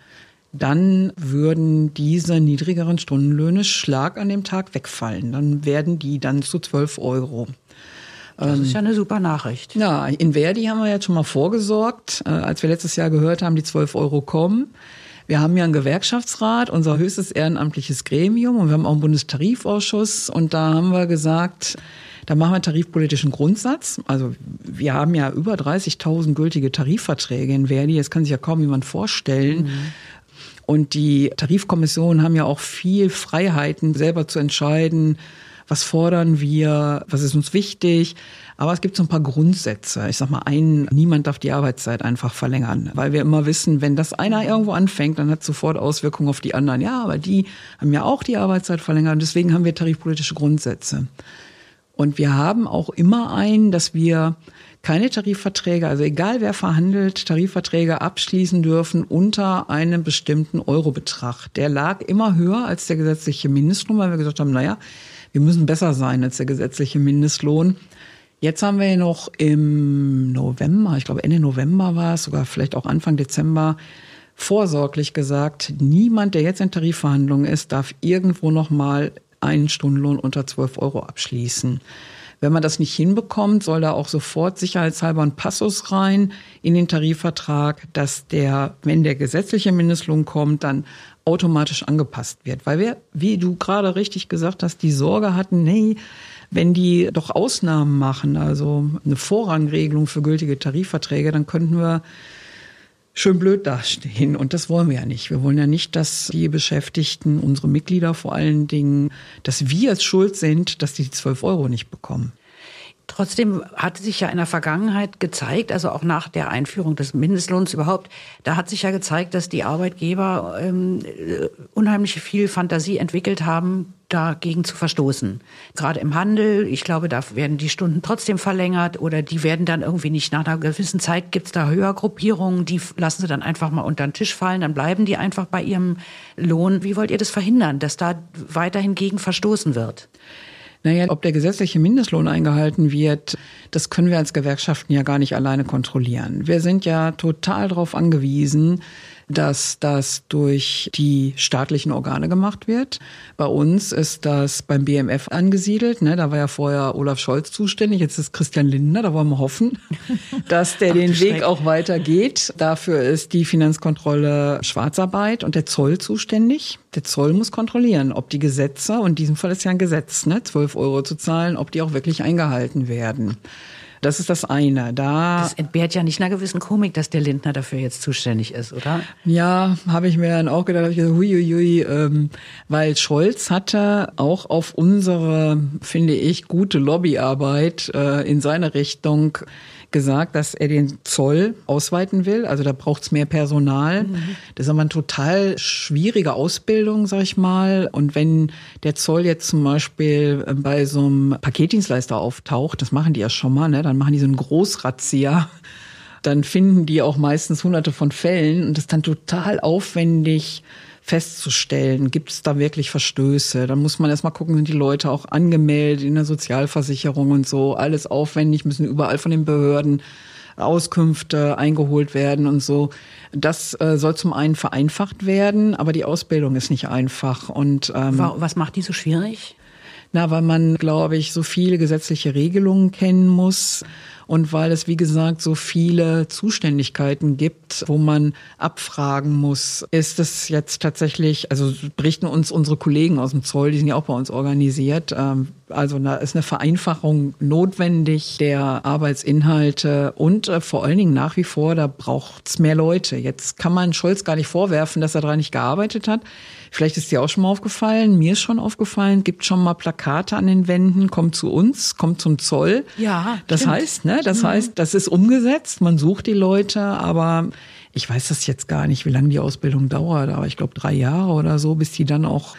dann würden diese niedrigeren Stundenlöhne Schlag an dem Tag wegfallen. Dann werden die dann zu 12 Euro. Das ist ja eine super Nachricht. Ja, in Verdi haben wir jetzt schon mal vorgesorgt. Äh, als wir letztes Jahr gehört haben, die 12 Euro kommen. Wir haben ja einen Gewerkschaftsrat, unser höchstes ehrenamtliches Gremium, und wir haben auch einen Bundestarifausschuss. Und da haben wir gesagt, da machen wir einen tarifpolitischen Grundsatz. Also wir haben ja über 30.000 gültige Tarifverträge in Verdi. Das kann sich ja kaum jemand vorstellen. Mhm. Und die Tarifkommissionen haben ja auch viel Freiheiten, selber zu entscheiden, was fordern wir, was ist uns wichtig. Aber es gibt so ein paar Grundsätze. Ich sag mal, ein, niemand darf die Arbeitszeit einfach verlängern, weil wir immer wissen, wenn das einer irgendwo anfängt, dann hat es sofort Auswirkungen auf die anderen. Ja, aber die haben ja auch die Arbeitszeit verlängert und deswegen haben wir tarifpolitische Grundsätze. Und wir haben auch immer ein, dass wir keine Tarifverträge, also egal wer verhandelt, Tarifverträge abschließen dürfen unter einem bestimmten Eurobetrag. Der lag immer höher als der gesetzliche Mindestlohn, weil wir gesagt haben, naja, wir müssen besser sein als der gesetzliche Mindestlohn. Jetzt haben wir noch im November, ich glaube Ende November war es, sogar vielleicht auch Anfang Dezember, vorsorglich gesagt, niemand, der jetzt in Tarifverhandlungen ist, darf irgendwo noch mal einen Stundenlohn unter 12 Euro abschließen. Wenn man das nicht hinbekommt, soll da auch sofort sicherheitshalber ein Passus rein in den Tarifvertrag, dass der, wenn der gesetzliche Mindestlohn kommt, dann automatisch angepasst wird. Weil wir, wie du gerade richtig gesagt hast, die Sorge hatten, nee, wenn die doch Ausnahmen machen, also eine Vorrangregelung für gültige Tarifverträge, dann könnten wir schön blöd dastehen. Und das wollen wir ja nicht. Wir wollen ja nicht, dass die Beschäftigten, unsere Mitglieder vor allen Dingen, dass wir es schuld sind, dass die 12 Euro nicht bekommen. Trotzdem hat sich ja in der Vergangenheit gezeigt, also auch nach der Einführung des Mindestlohns überhaupt, da hat sich ja gezeigt, dass die Arbeitgeber ähm, äh, unheimlich viel Fantasie entwickelt haben, dagegen zu verstoßen. Gerade im Handel, ich glaube, da werden die Stunden trotzdem verlängert oder die werden dann irgendwie nicht nach einer gewissen Zeit gibt es da Höhergruppierungen, die lassen sie dann einfach mal unter den Tisch fallen, dann bleiben die einfach bei ihrem Lohn. Wie wollt ihr das verhindern, dass da weiterhin gegen verstoßen wird? Naja, ob der gesetzliche Mindestlohn eingehalten wird, das können wir als Gewerkschaften ja gar nicht alleine kontrollieren. Wir sind ja total darauf angewiesen, dass das durch die staatlichen Organe gemacht wird. Bei uns ist das beim BMF angesiedelt. Ne? Da war ja vorher Olaf Scholz zuständig, jetzt ist Christian Lindner. Da wollen wir hoffen, dass der Ach, den Weg auch weitergeht. Dafür ist die Finanzkontrolle Schwarzarbeit und der Zoll zuständig. Der Zoll muss kontrollieren, ob die Gesetze, und in diesem Fall ist ja ein Gesetz, ne, 12 Euro zu zahlen, ob die auch wirklich eingehalten werden. Das ist das eine. Da das entbehrt ja nicht einer gewissen Komik, dass der Lindner dafür jetzt zuständig ist, oder? Ja, habe ich mir dann auch gedacht, hab ich gesagt, huiuiui, ähm, weil Scholz hatte auch auf unsere, finde ich, gute Lobbyarbeit äh, in seine Richtung gesagt, dass er den Zoll ausweiten will. Also da braucht es mehr Personal. Mhm. Das ist aber eine total schwierige Ausbildung, sag ich mal. Und wenn der Zoll jetzt zum Beispiel bei so einem Paketdienstleister auftaucht, das machen die ja schon mal, ne? dann machen die so einen Großrazzia dann finden die auch meistens hunderte von Fällen und das ist dann total aufwendig, festzustellen, gibt es da wirklich Verstöße. Dann muss man erstmal gucken, sind die Leute auch angemeldet in der Sozialversicherung und so, alles aufwendig, müssen überall von den Behörden Auskünfte eingeholt werden und so. Das äh, soll zum einen vereinfacht werden, aber die Ausbildung ist nicht einfach. Und ähm, was macht die so schwierig? Na, weil man, glaube ich, so viele gesetzliche Regelungen kennen muss und weil es, wie gesagt, so viele Zuständigkeiten gibt, wo man abfragen muss, ist es jetzt tatsächlich, also berichten uns unsere Kollegen aus dem Zoll, die sind ja auch bei uns organisiert, ähm, also da ist eine Vereinfachung notwendig der Arbeitsinhalte und äh, vor allen Dingen nach wie vor, da braucht es mehr Leute. Jetzt kann man Scholz gar nicht vorwerfen, dass er daran nicht gearbeitet hat. Vielleicht ist dir auch schon mal aufgefallen, mir ist schon aufgefallen, gibt schon mal Plakate an den Wänden, kommt zu uns, kommt zum Zoll. Ja. Das stimmt. heißt, ne, das mhm. heißt, das ist umgesetzt, man sucht die Leute, aber ich weiß das jetzt gar nicht, wie lange die Ausbildung dauert, aber ich glaube drei Jahre oder so, bis die dann auch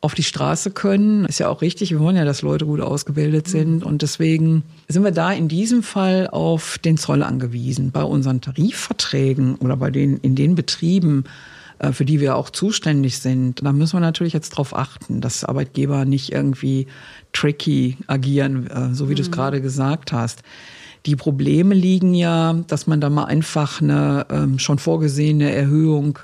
auf die Straße können. Ist ja auch richtig, wir wollen ja, dass Leute gut ausgebildet mhm. sind. Und deswegen sind wir da in diesem Fall auf den Zoll angewiesen. Bei unseren Tarifverträgen oder bei den, in den Betrieben, für die wir auch zuständig sind, da müssen wir natürlich jetzt darauf achten, dass Arbeitgeber nicht irgendwie tricky agieren, äh, so wie mhm. du es gerade gesagt hast. Die Probleme liegen ja, dass man da mal einfach eine ähm, schon vorgesehene Erhöhung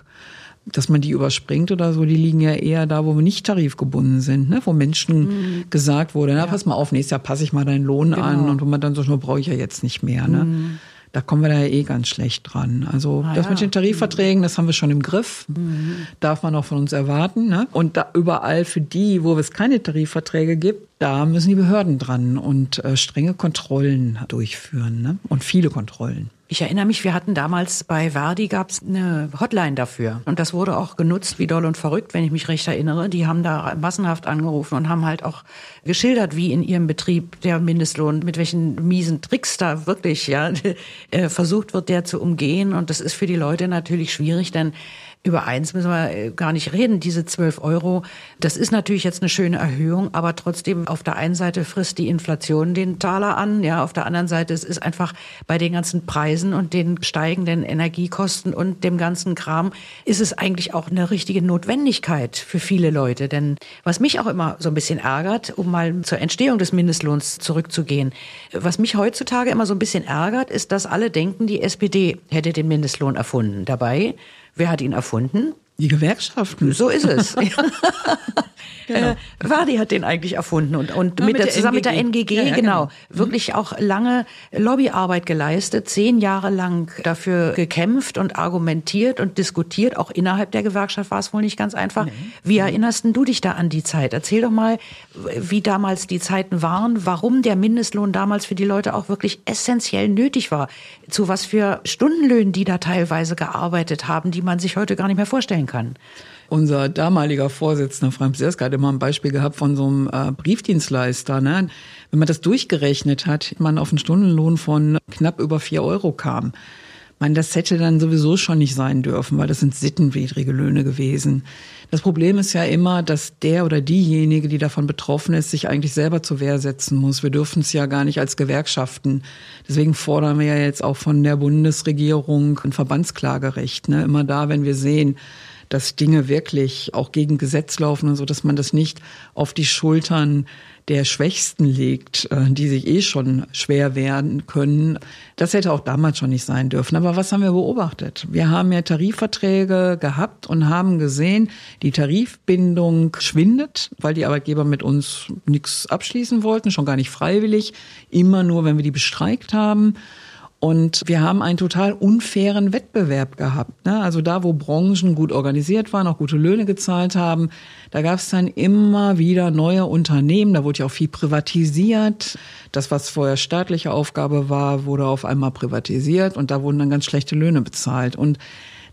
dass man die überspringt oder so, die liegen ja eher da, wo wir nicht tarifgebunden sind, ne? wo Menschen mhm. gesagt wurde, na, ja. pass mal auf, nächstes Jahr passe ich mal deinen Lohn genau. an und wo man dann so schnell brauche ich ja jetzt nicht mehr. Ne? Mhm. Da kommen wir da ja eh ganz schlecht dran. Also ah, das ja. mit den Tarifverträgen, das haben wir schon im Griff. Mhm. Darf man auch von uns erwarten. Ne? Und da überall für die, wo es keine Tarifverträge gibt, da müssen die Behörden dran und äh, strenge Kontrollen durchführen. Ne? Und viele Kontrollen. Ich erinnere mich, wir hatten damals bei Verdi gab es eine Hotline dafür. Und das wurde auch genutzt wie doll und verrückt, wenn ich mich recht erinnere. Die haben da massenhaft angerufen und haben halt auch geschildert, wie in ihrem Betrieb der Mindestlohn, mit welchen miesen Tricks da wirklich ja, äh, versucht wird, der zu umgehen. Und das ist für die Leute natürlich schwierig, denn über eins müssen wir äh, gar nicht reden. Diese 12 Euro, das ist natürlich jetzt eine schöne Erhöhung, aber trotzdem auf der einen Seite frisst die Inflation den Taler an, ja, auf der anderen Seite es ist einfach bei den ganzen Preisen und den steigenden Energiekosten und dem ganzen Kram ist es eigentlich auch eine richtige Notwendigkeit für viele Leute. Denn was mich auch immer so ein bisschen ärgert, um mal zur Entstehung des Mindestlohns zurückzugehen, was mich heutzutage immer so ein bisschen ärgert, ist, dass alle denken, die SPD hätte den Mindestlohn erfunden. Dabei Wer hat ihn erfunden? Die Gewerkschaften. So ist es. genau. äh, Verdi hat den eigentlich erfunden und, und ja, mit, mit der, zusammen NGG. mit der NGG, ja, ja, genau, genau, wirklich auch lange Lobbyarbeit geleistet, zehn Jahre lang dafür gekämpft und argumentiert und diskutiert. Auch innerhalb der Gewerkschaft war es wohl nicht ganz einfach. Nee. Wie erinnerst du dich da an die Zeit? Erzähl doch mal, wie damals die Zeiten waren, warum der Mindestlohn damals für die Leute auch wirklich essentiell nötig war. Zu was für Stundenlöhnen die da teilweise gearbeitet haben, die man sich heute gar nicht mehr vorstellen kann. Unser damaliger Vorsitzender Frank Seska hat immer ein Beispiel gehabt von so einem äh, Briefdienstleister. Ne? Wenn man das durchgerechnet hat, man auf einen Stundenlohn von knapp über vier Euro kam. Man, das hätte dann sowieso schon nicht sein dürfen, weil das sind sittenwidrige Löhne gewesen. Das Problem ist ja immer, dass der oder diejenige, die davon betroffen ist, sich eigentlich selber zur Wehr setzen muss. Wir dürfen es ja gar nicht als Gewerkschaften. Deswegen fordern wir ja jetzt auch von der Bundesregierung ein Verbandsklagerecht. Ne? Immer da, wenn wir sehen, dass Dinge wirklich auch gegen Gesetz laufen und so, dass man das nicht auf die Schultern der Schwächsten legt, äh, die sich eh schon schwer werden können. Das hätte auch damals schon nicht sein dürfen. Aber was haben wir beobachtet? Wir haben ja Tarifverträge gehabt und haben gesehen, die Tarifbindung schwindet, weil die Arbeitgeber mit uns nichts abschließen wollten, schon gar nicht freiwillig, immer nur, wenn wir die bestreikt haben. Und wir haben einen total unfairen Wettbewerb gehabt. Ne? Also da, wo Branchen gut organisiert waren, auch gute Löhne gezahlt haben, da gab es dann immer wieder neue Unternehmen. Da wurde ja auch viel privatisiert. Das, was vorher staatliche Aufgabe war, wurde auf einmal privatisiert und da wurden dann ganz schlechte Löhne bezahlt. Und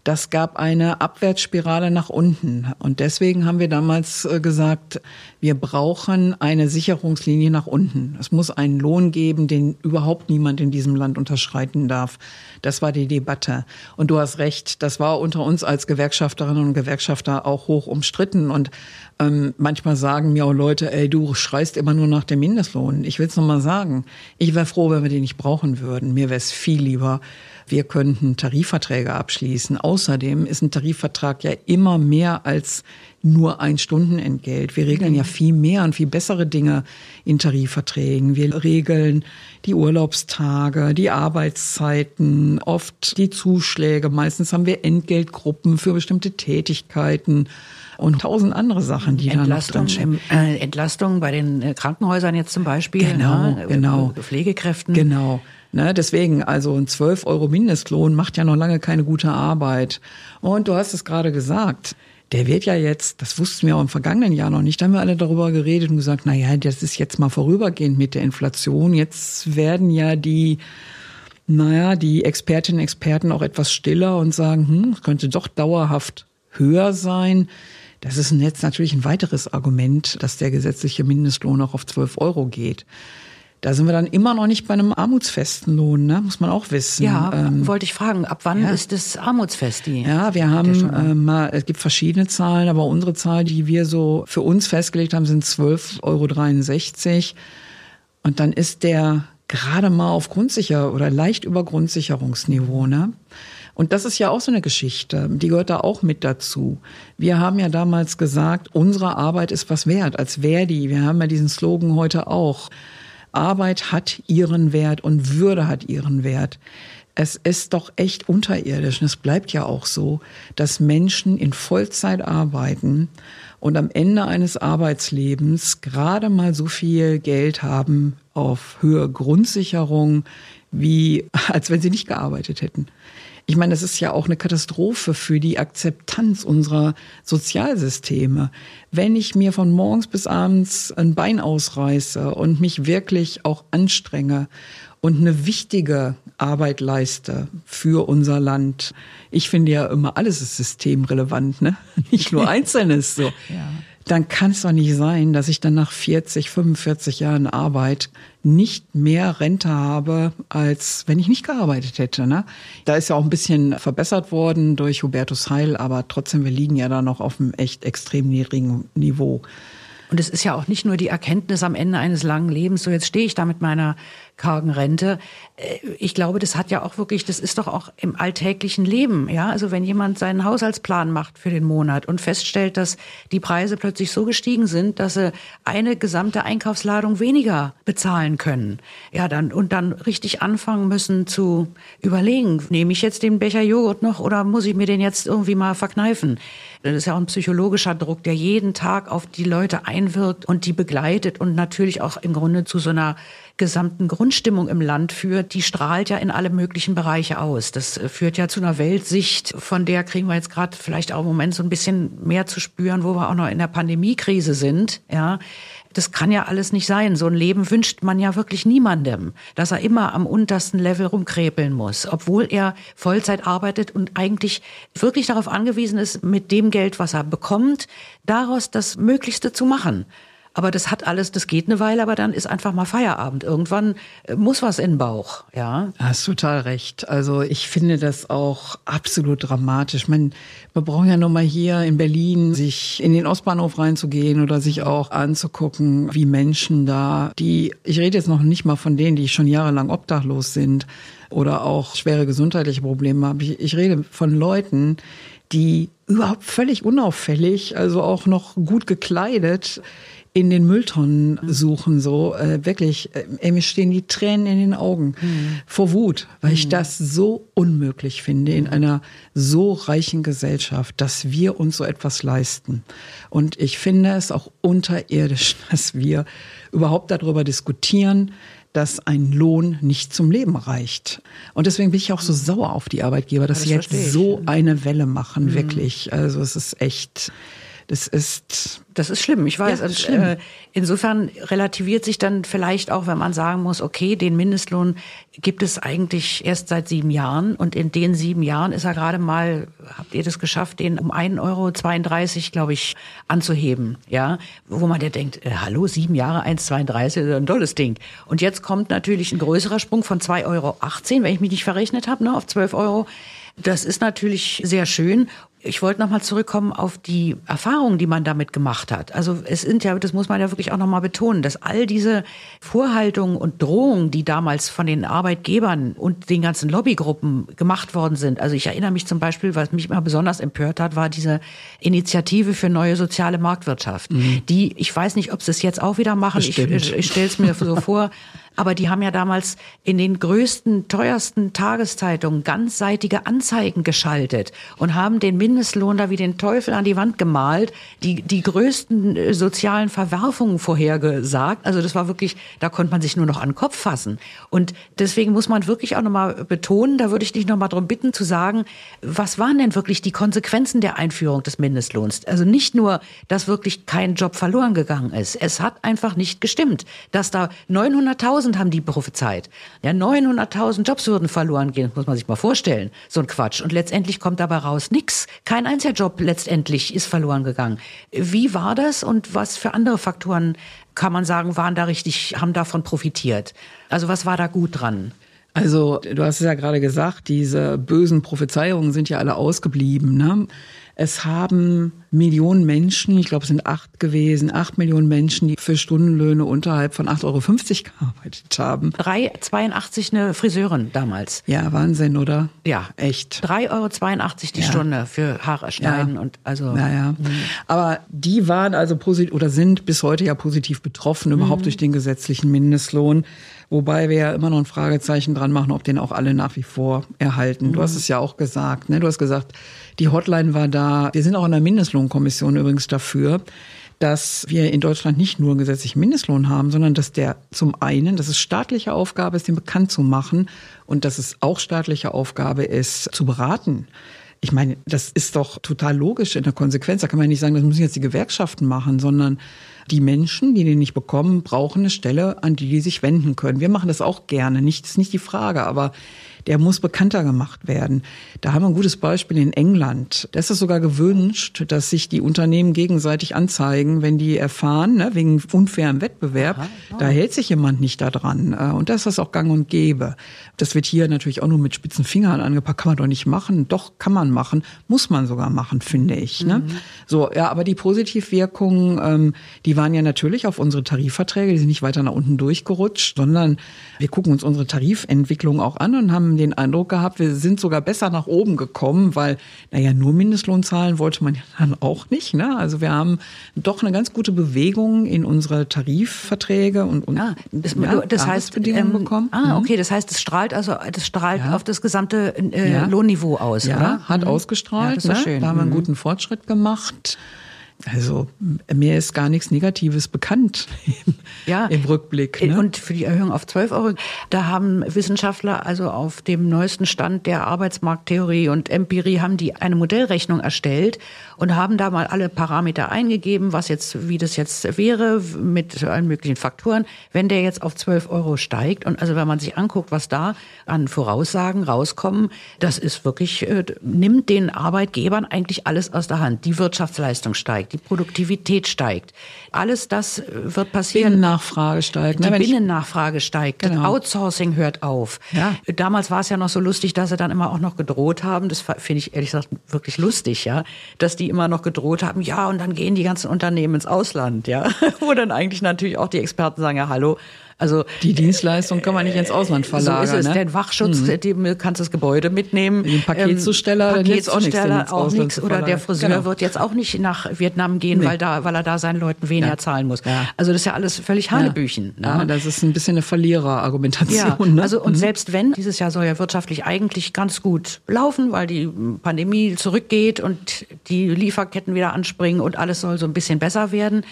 das gab eine Abwärtsspirale nach unten. Und deswegen haben wir damals äh, gesagt, wir brauchen eine Sicherungslinie nach unten. Es muss einen Lohn geben, den überhaupt niemand in diesem Land unterschreiten darf. Das war die Debatte. Und du hast recht, das war unter uns als Gewerkschafterinnen und Gewerkschafter auch hoch umstritten. Und ähm, manchmal sagen mir auch Leute, ey, du schreist immer nur nach dem Mindestlohn. Ich will es nochmal sagen. Ich wäre froh, wenn wir den nicht brauchen würden. Mir wäre es viel lieber, wir könnten Tarifverträge abschließen. Außerdem ist ein Tarifvertrag ja immer mehr als nur ein Stundenentgelt. Wir regeln ja viel mehr und viel bessere Dinge in Tarifverträgen. Wir regeln die Urlaubstage, die Arbeitszeiten, oft die Zuschläge. Meistens haben wir Entgeltgruppen für bestimmte Tätigkeiten und tausend andere Sachen, die Entlastung, da noch drin äh, Entlastung bei den äh, Krankenhäusern jetzt zum Beispiel. Genau, ne? genau. Pflegekräften. Genau. Ne, deswegen, also ein 12 Euro Mindestlohn macht ja noch lange keine gute Arbeit. Und du hast es gerade gesagt, der wird ja jetzt, das wussten wir auch im vergangenen Jahr noch nicht, da haben wir alle darüber geredet und gesagt, na ja, das ist jetzt mal vorübergehend mit der Inflation. Jetzt werden ja die, naja, die Expertinnen und Experten auch etwas stiller und sagen, hm, es könnte doch dauerhaft höher sein. Das ist jetzt natürlich ein weiteres Argument, dass der gesetzliche Mindestlohn auch auf 12 Euro geht. Da sind wir dann immer noch nicht bei einem armutsfesten Lohn, ne? muss man auch wissen. Ja, ähm, wollte ich fragen, ab wann ja. ist das armutsfest? Die, ja, wir haben äh, mal, es gibt verschiedene Zahlen, aber unsere Zahl, die wir so für uns festgelegt haben, sind 12,63 Euro. Und dann ist der gerade mal auf Grundsicher oder leicht über Grundsicherungsniveau. Ne? Und das ist ja auch so eine Geschichte, die gehört da auch mit dazu. Wir haben ja damals gesagt, unsere Arbeit ist was wert, als Verdi. Wir haben ja diesen Slogan heute auch. Arbeit hat ihren Wert und Würde hat ihren Wert. Es ist doch echt unterirdisch und es bleibt ja auch so, dass Menschen in Vollzeit arbeiten und am Ende eines Arbeitslebens gerade mal so viel Geld haben auf Höhe Grundsicherung, wie als wenn sie nicht gearbeitet hätten. Ich meine, das ist ja auch eine Katastrophe für die Akzeptanz unserer Sozialsysteme. Wenn ich mir von morgens bis abends ein Bein ausreiße und mich wirklich auch anstrenge und eine wichtige Arbeit leiste für unser Land. Ich finde ja immer alles ist systemrelevant, ne? Nicht nur Einzelnes so. ja dann kann es doch nicht sein, dass ich dann nach 40, 45 Jahren Arbeit nicht mehr Rente habe, als wenn ich nicht gearbeitet hätte. Ne? Da ist ja auch ein bisschen verbessert worden durch Hubertus Heil, aber trotzdem, wir liegen ja da noch auf einem echt extrem niedrigen Niveau. Und es ist ja auch nicht nur die Erkenntnis am Ende eines langen Lebens, so jetzt stehe ich da mit meiner kargen Rente. Äh, ich glaube, das hat ja auch wirklich, das ist doch auch im alltäglichen Leben, ja. Also wenn jemand seinen Haushaltsplan macht für den Monat und feststellt, dass die Preise plötzlich so gestiegen sind, dass sie eine gesamte Einkaufsladung weniger bezahlen können, ja, dann, und dann richtig anfangen müssen zu überlegen, nehme ich jetzt den Becher Joghurt noch oder muss ich mir den jetzt irgendwie mal verkneifen? Das ist ja auch ein psychologischer Druck, der jeden Tag auf die Leute einwirkt und die begleitet und natürlich auch im Grunde zu so einer gesamten Grundstimmung im Land führt, die strahlt ja in alle möglichen Bereiche aus. Das äh, führt ja zu einer Weltsicht, von der kriegen wir jetzt gerade vielleicht auch im Moment so ein bisschen mehr zu spüren, wo wir auch noch in der Pandemiekrise sind. Ja, das kann ja alles nicht sein. So ein Leben wünscht man ja wirklich niemandem, dass er immer am untersten Level rumkrepeln muss, obwohl er Vollzeit arbeitet und eigentlich wirklich darauf angewiesen ist, mit dem Geld, was er bekommt, daraus das Möglichste zu machen. Aber das hat alles, das geht eine Weile, aber dann ist einfach mal Feierabend. Irgendwann äh, muss was in den Bauch, ja. Hast total recht. Also ich finde das auch absolut dramatisch. Man, man braucht ja nur mal hier in Berlin sich in den Ostbahnhof reinzugehen oder sich auch anzugucken, wie Menschen da, die, ich rede jetzt noch nicht mal von denen, die schon jahrelang obdachlos sind oder auch schwere gesundheitliche Probleme haben. Ich, ich rede von Leuten, die überhaupt völlig unauffällig, also auch noch gut gekleidet, in den Mülltonnen suchen, so äh, wirklich, äh, mir stehen die Tränen in den Augen mhm. vor Wut, weil mhm. ich das so unmöglich finde in einer so reichen Gesellschaft, dass wir uns so etwas leisten. Und ich finde es auch unterirdisch, dass wir überhaupt darüber diskutieren, dass ein Lohn nicht zum Leben reicht. Und deswegen bin ich auch so sauer auf die Arbeitgeber, dass das sie jetzt so eine Welle machen, mhm. wirklich. Also es ist echt, das ist das ist schlimm, ich weiß. Ja, also, schlimm. Äh, insofern relativiert sich dann vielleicht auch, wenn man sagen muss, okay, den Mindestlohn gibt es eigentlich erst seit sieben Jahren und in den sieben Jahren ist er gerade mal, habt ihr das geschafft, den um 1,32 Euro, glaube ich, anzuheben, ja, wo man ja denkt, äh, hallo, sieben Jahre, 1,32 ist ein tolles Ding. Und jetzt kommt natürlich ein größerer Sprung von 2,18 Euro, wenn ich mich nicht verrechnet habe, ne, auf 12 Euro. Das ist natürlich sehr schön. Ich wollte nochmal zurückkommen auf die Erfahrungen, die man damit gemacht hat. Also es sind ja, das muss man ja wirklich auch nochmal betonen, dass all diese Vorhaltungen und Drohungen, die damals von den Arbeitgebern und den ganzen Lobbygruppen gemacht worden sind. Also ich erinnere mich zum Beispiel, was mich immer besonders empört hat, war diese Initiative für neue soziale Marktwirtschaft. Mhm. Die, ich weiß nicht, ob sie es jetzt auch wieder machen. Bestimmt. Ich, ich stelle es mir so vor. Aber die haben ja damals in den größten, teuersten Tageszeitungen ganzseitige Anzeigen geschaltet und haben den Mindestlohn da wie den Teufel an die Wand gemalt, die, die größten äh, sozialen Verwerfungen vorhergesagt. Also das war wirklich, da konnte man sich nur noch an den Kopf fassen. Und deswegen muss man wirklich auch nochmal betonen, da würde ich dich nochmal darum bitten zu sagen, was waren denn wirklich die Konsequenzen der Einführung des Mindestlohns? Also nicht nur, dass wirklich kein Job verloren gegangen ist. Es hat einfach nicht gestimmt, dass da 900.000 900.000 haben die prophezeit. Ja, 900.000 Jobs würden verloren gehen, muss man sich mal vorstellen. So ein Quatsch. Und letztendlich kommt dabei raus nix. Kein einziger Job letztendlich ist verloren gegangen. Wie war das und was für andere Faktoren kann man sagen, waren da richtig, haben davon profitiert? Also was war da gut dran? Also, du hast es ja gerade gesagt, diese bösen Prophezeiungen sind ja alle ausgeblieben. Ne? Es haben Millionen Menschen, ich glaube es sind acht gewesen, acht Millionen Menschen, die für Stundenlöhne unterhalb von 8,50 Euro gearbeitet haben. 3,82 eine Friseurin damals. Ja, Wahnsinn, oder? Ja. Echt. 3,82 Euro die ja. Stunde für Haare schneiden ja. und also. Naja. Mhm. Aber die waren also positiv oder sind bis heute ja positiv betroffen, überhaupt mhm. durch den gesetzlichen Mindestlohn. Wobei wir ja immer noch ein Fragezeichen dran machen, ob den auch alle nach wie vor erhalten. Mhm. Du hast es ja auch gesagt, ne? Du hast gesagt, die Hotline war da. Wir sind auch in der Mindestlohnkommission übrigens dafür, dass wir in Deutschland nicht nur einen gesetzlichen Mindestlohn haben, sondern dass der zum einen, dass es staatliche Aufgabe ist, den bekannt zu machen und dass es auch staatliche Aufgabe ist, zu beraten. Ich meine, das ist doch total logisch in der Konsequenz. Da kann man nicht sagen, das müssen jetzt die Gewerkschaften machen, sondern die Menschen, die den nicht bekommen, brauchen eine Stelle, an die die sich wenden können. Wir machen das auch gerne, nicht, ist nicht die Frage, aber der muss bekannter gemacht werden. Da haben wir ein gutes Beispiel in England. Da ist es sogar gewünscht, dass sich die Unternehmen gegenseitig anzeigen, wenn die erfahren, ne, wegen unfairem Wettbewerb, Aha, oh. da hält sich jemand nicht daran. Äh, und das ist auch gang und gäbe. Das wird hier natürlich auch nur mit spitzen Fingern angepackt. Kann man doch nicht machen. Doch, kann man machen. Muss man sogar machen, finde ich. Ne? Mhm. So, ja, aber die Positivwirkungen, ähm, die waren ja natürlich auf unsere Tarifverträge. Die sind nicht weiter nach unten durchgerutscht, sondern wir gucken uns unsere Tarifentwicklung auch an und haben den Eindruck gehabt, wir sind sogar besser nach oben gekommen, weil, naja, nur Mindestlohn zahlen wollte man ja dann auch nicht. Ne? Also wir haben doch eine ganz gute Bewegung in unsere Tarifverträge und, und ah, das, ja, das heißt, ähm, bekommen. Ah, mhm. okay, das heißt, es strahlt also, das strahlt ja. auf das gesamte äh, ja. Lohnniveau aus, ja, oder? hat mhm. ausgestrahlt. Ja, das ne? schön. Da haben wir einen mhm. guten Fortschritt gemacht. Also mir ist gar nichts Negatives bekannt im, ja, im Rückblick. Ne? Und für die Erhöhung auf 12 Euro, da haben Wissenschaftler also auf dem neuesten Stand der Arbeitsmarkttheorie und Empirie haben die eine Modellrechnung erstellt und haben da mal alle Parameter eingegeben, was jetzt, wie das jetzt wäre mit allen möglichen Faktoren, wenn der jetzt auf 12 Euro steigt. Und also wenn man sich anguckt, was da an Voraussagen rauskommen, das ist wirklich, äh, nimmt den Arbeitgebern eigentlich alles aus der Hand. Die Wirtschaftsleistung steigt die Produktivität steigt. Alles das äh, wird passieren. Binnennachfrage steigt. Die ne, Binnennachfrage steigt. Genau. Das Outsourcing hört auf. Ja. Damals war es ja noch so lustig, dass sie dann immer auch noch gedroht haben. Das finde ich ehrlich gesagt wirklich lustig, ja, dass die immer noch gedroht haben. Ja, und dann gehen die ganzen Unternehmen ins Ausland, ja, wo dann eigentlich natürlich auch die Experten sagen, ja, hallo, also die Dienstleistung kann man nicht ins Ausland verlagern. So ist es. Ne? Der Wachschutz, mhm. dem kannst das Gebäude mitnehmen. Den Paketzusteller, ähm, Paketzusteller auch nichts. Oder der Friseur genau. wird jetzt auch nicht nach Vietnam gehen, nee. weil da, weil er da seinen Leuten weniger ja. zahlen muss. Ja. Also das ist ja alles völlig Hanebüchen. Ja. Ne? das ist ein bisschen eine Verliererargumentation. Ne? Also und mhm. selbst wenn dieses Jahr soll ja wirtschaftlich eigentlich ganz gut laufen, weil die Pandemie zurückgeht und die Lieferketten wieder anspringen und alles soll so ein bisschen besser werden.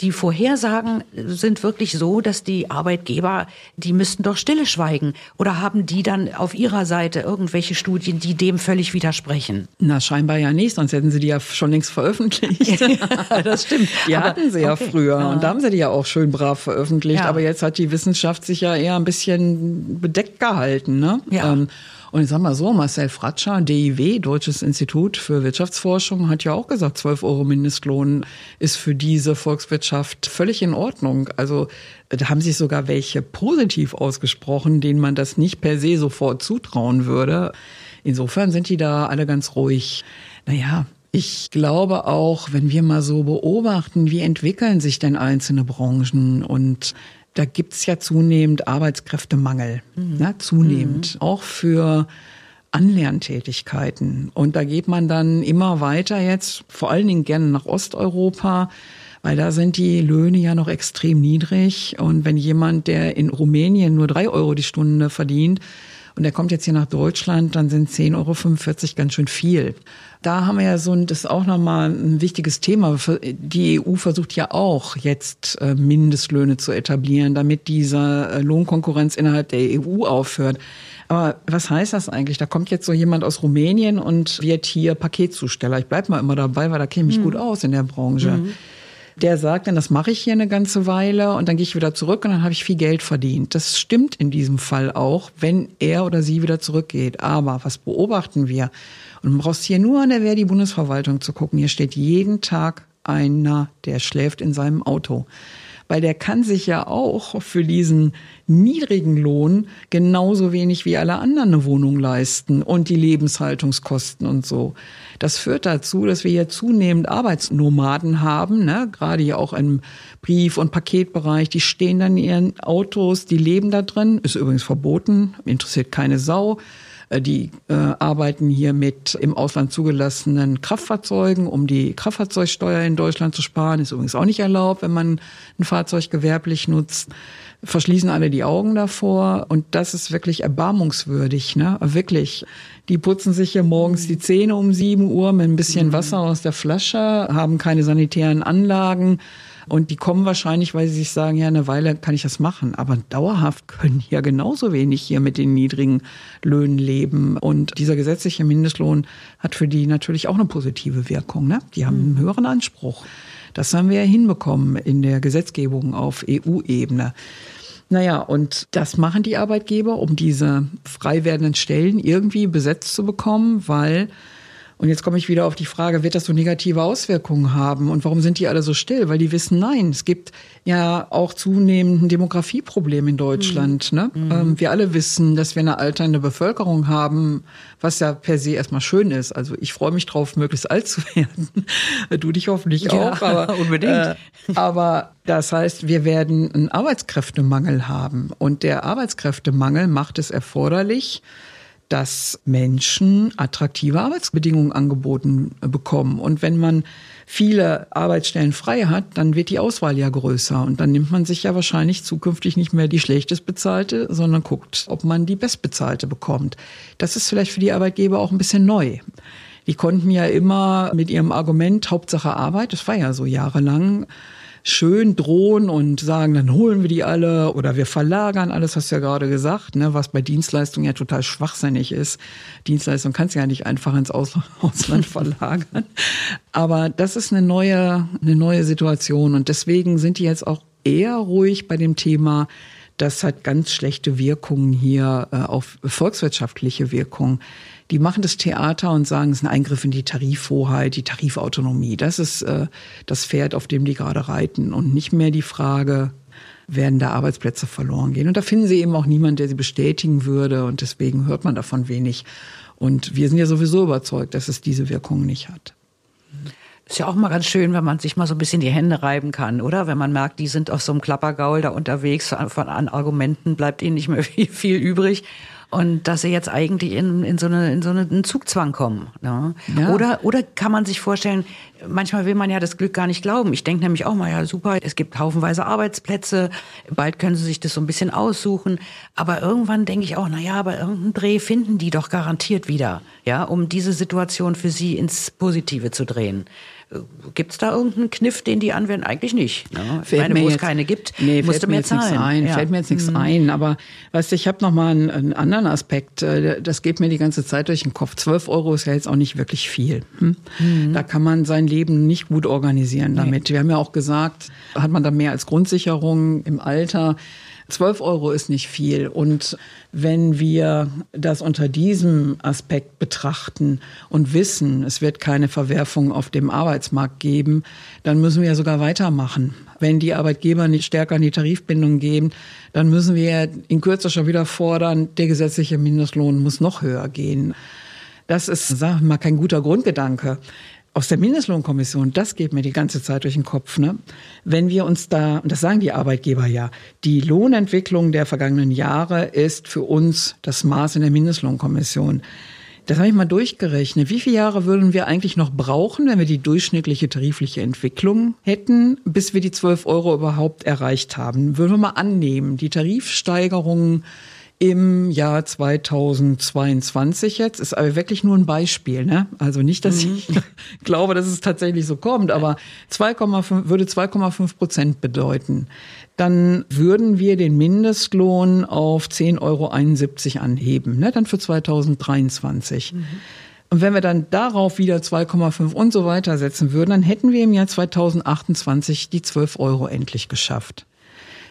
Die Vorhersagen sind wirklich so, dass die Arbeitgeber, die müssten doch stille schweigen. Oder haben die dann auf ihrer Seite irgendwelche Studien, die dem völlig widersprechen? Na, scheinbar ja nicht, sonst hätten sie die ja schon längst veröffentlicht. das stimmt. Die hatten sie ja okay. früher ja. und da haben sie die ja auch schön brav veröffentlicht. Ja. Aber jetzt hat die Wissenschaft sich ja eher ein bisschen bedeckt gehalten. Ne? Ja. Ähm, und ich sag mal so, Marcel Fratscher, DIW, Deutsches Institut für Wirtschaftsforschung, hat ja auch gesagt, 12 Euro Mindestlohn ist für diese Volkswirtschaft völlig in Ordnung. Also da haben sich sogar welche positiv ausgesprochen, denen man das nicht per se sofort zutrauen würde. Insofern sind die da alle ganz ruhig. Naja, ich glaube auch, wenn wir mal so beobachten, wie entwickeln sich denn einzelne Branchen und da gibt's ja zunehmend Arbeitskräftemangel, mhm. ne, zunehmend, mhm. auch für Anlerntätigkeiten. Und da geht man dann immer weiter jetzt, vor allen Dingen gerne nach Osteuropa, weil da sind die Löhne ja noch extrem niedrig. Und wenn jemand, der in Rumänien nur drei Euro die Stunde verdient, und der kommt jetzt hier nach Deutschland, dann sind 10,45 Euro ganz schön viel. Da haben wir ja so ein, das ist auch nochmal ein wichtiges Thema. Die EU versucht ja auch jetzt äh, Mindestlöhne zu etablieren, damit diese äh, Lohnkonkurrenz innerhalb der EU aufhört. Aber was heißt das eigentlich? Da kommt jetzt so jemand aus Rumänien und wird hier Paketzusteller. Ich bleib mal immer dabei, weil da kenne ich mhm. gut aus in der Branche. Mhm. Der sagt dann, das mache ich hier eine ganze Weile und dann gehe ich wieder zurück und dann habe ich viel Geld verdient. Das stimmt in diesem Fall auch, wenn er oder sie wieder zurückgeht. Aber was beobachten wir? Und man brauchst hier nur an der Verdi-Bundesverwaltung zu gucken. Hier steht jeden Tag einer, der schläft in seinem Auto weil der kann sich ja auch für diesen niedrigen Lohn genauso wenig wie alle anderen eine Wohnung leisten und die Lebenshaltungskosten und so. Das führt dazu, dass wir hier zunehmend Arbeitsnomaden haben, ne? gerade hier auch im Brief- und Paketbereich. Die stehen dann in ihren Autos, die leben da drin, ist übrigens verboten, interessiert keine Sau. Äh, die äh, arbeiten hier mit im Ausland zugelassenen Kraftfahrzeugen, um die Kraftfahrzeugsteuer in Deutschland zu sparen. Ist übrigens auch nicht erlaubt, wenn man ein Fahrzeug gewerblich nutzt. Verschließen alle die Augen davor. Und das ist wirklich erbarmungswürdig, ne? Wirklich. Die putzen sich hier morgens die Zähne um sieben Uhr mit ein bisschen Wasser aus der Flasche, haben keine sanitären Anlagen und die kommen wahrscheinlich, weil sie sich sagen, ja, eine Weile kann ich das machen. Aber dauerhaft können ja genauso wenig hier mit den niedrigen Löhnen leben. Und dieser gesetzliche Mindestlohn hat für die natürlich auch eine positive Wirkung. Ne? Die haben einen höheren Anspruch. Das haben wir ja hinbekommen in der Gesetzgebung auf EU-Ebene. Naja, und das machen die Arbeitgeber, um diese frei werdenden Stellen irgendwie besetzt zu bekommen, weil und jetzt komme ich wieder auf die Frage, wird das so negative Auswirkungen haben? Und warum sind die alle so still? Weil die wissen, nein, es gibt ja auch zunehmend ein Demografieproblem in Deutschland. Mhm. Ne? Mhm. Ähm, wir alle wissen, dass wir eine alternde Bevölkerung haben, was ja per se erstmal schön ist. Also ich freue mich drauf, möglichst alt zu werden. du dich hoffentlich ja, auch. Aber, unbedingt. Äh, aber das heißt, wir werden einen Arbeitskräftemangel haben. Und der Arbeitskräftemangel macht es erforderlich, dass Menschen attraktive Arbeitsbedingungen angeboten bekommen. Und wenn man viele Arbeitsstellen frei hat, dann wird die Auswahl ja größer. Und dann nimmt man sich ja wahrscheinlich zukünftig nicht mehr die schlechtest bezahlte, sondern guckt, ob man die bestbezahlte bekommt. Das ist vielleicht für die Arbeitgeber auch ein bisschen neu. Die konnten ja immer mit ihrem Argument Hauptsache Arbeit, das war ja so jahrelang, schön drohen und sagen, dann holen wir die alle oder wir verlagern alles, hast du ja gerade gesagt, ne, was bei Dienstleistungen ja total schwachsinnig ist. Dienstleistung kannst du ja nicht einfach ins Ausland verlagern. Aber das ist eine neue, eine neue Situation und deswegen sind die jetzt auch eher ruhig bei dem Thema, das hat ganz schlechte Wirkungen hier äh, auf volkswirtschaftliche Wirkungen. Die machen das Theater und sagen, es ist ein Eingriff in die Tarifhoheit, die Tarifautonomie. Das ist äh, das Pferd, auf dem die gerade reiten und nicht mehr die Frage, werden da Arbeitsplätze verloren gehen. Und da finden sie eben auch niemanden, der sie bestätigen würde und deswegen hört man davon wenig. Und wir sind ja sowieso überzeugt, dass es diese Wirkung nicht hat. Ist ja auch mal ganz schön, wenn man sich mal so ein bisschen die Hände reiben kann, oder? Wenn man merkt, die sind auf so einem Klappergaul da unterwegs, von an Argumenten bleibt ihnen nicht mehr viel, viel übrig und dass sie jetzt eigentlich in, in so, eine, in so einen Zugzwang kommen. Ne? Ja. Oder, oder kann man sich vorstellen, manchmal will man ja das Glück gar nicht glauben. Ich denke nämlich auch mal, ja super, es gibt haufenweise Arbeitsplätze, bald können sie sich das so ein bisschen aussuchen. Aber irgendwann denke ich auch, na ja, aber irgendeinen Dreh finden die doch garantiert wieder, ja, um diese Situation für sie ins Positive zu drehen. Gibt es da irgendeinen Kniff, den die anwenden? Eigentlich nicht. Ne? Fällt meine, wo es keine gibt, nee, musst du mir jetzt zahlen. Nichts ein. Ja. Fällt mir jetzt nichts mhm. ein. Aber weißt du, ich habe noch mal einen, einen, anderen Aspekt. Äh, das geht mir die ganze Zeit durch den Kopf. 12 Euro ist ja jetzt auch nicht wirklich viel. Hm? Mhm. Da kann man sein Leben nicht gut organisieren damit. Nee. Wir haben ja auch gesagt, hat man da mehr als Grundsicherung im Alter. 12 Euro ist nicht viel. Und wenn wir das unter diesem Aspekt betrachten und wissen, es wird keine Verwerfung auf dem Arbeitsmarkt geben, dann müssen wir ja sogar weitermachen. Wenn die Arbeitgeber nicht stärker in die Tarifbindung geben, dann müssen wir in Kürze schon wieder fordern, der gesetzliche Mindestlohn muss noch höher gehen. Das ist, sagen wir mal, kein guter Grundgedanke aus der Mindestlohnkommission, das geht mir die ganze Zeit durch den Kopf. Ne? Wenn wir uns da, und das sagen die Arbeitgeber ja, die Lohnentwicklung der vergangenen Jahre ist für uns das Maß in der Mindestlohnkommission. Das habe ich mal durchgerechnet. Wie viele Jahre würden wir eigentlich noch brauchen, wenn wir die durchschnittliche tarifliche Entwicklung hätten, bis wir die 12 Euro überhaupt erreicht haben? Würden wir mal annehmen, die Tarifsteigerungen im Jahr 2022 jetzt. Ist aber wirklich nur ein Beispiel. Ne? Also nicht, dass mhm. ich glaube, dass es tatsächlich so kommt, aber 2,5 würde 2,5 Prozent bedeuten. Dann würden wir den Mindestlohn auf 10,71 Euro anheben, ne? dann für 2023. Mhm. Und wenn wir dann darauf wieder 2,5 und so weiter setzen würden, dann hätten wir im Jahr 2028 die 12 Euro endlich geschafft.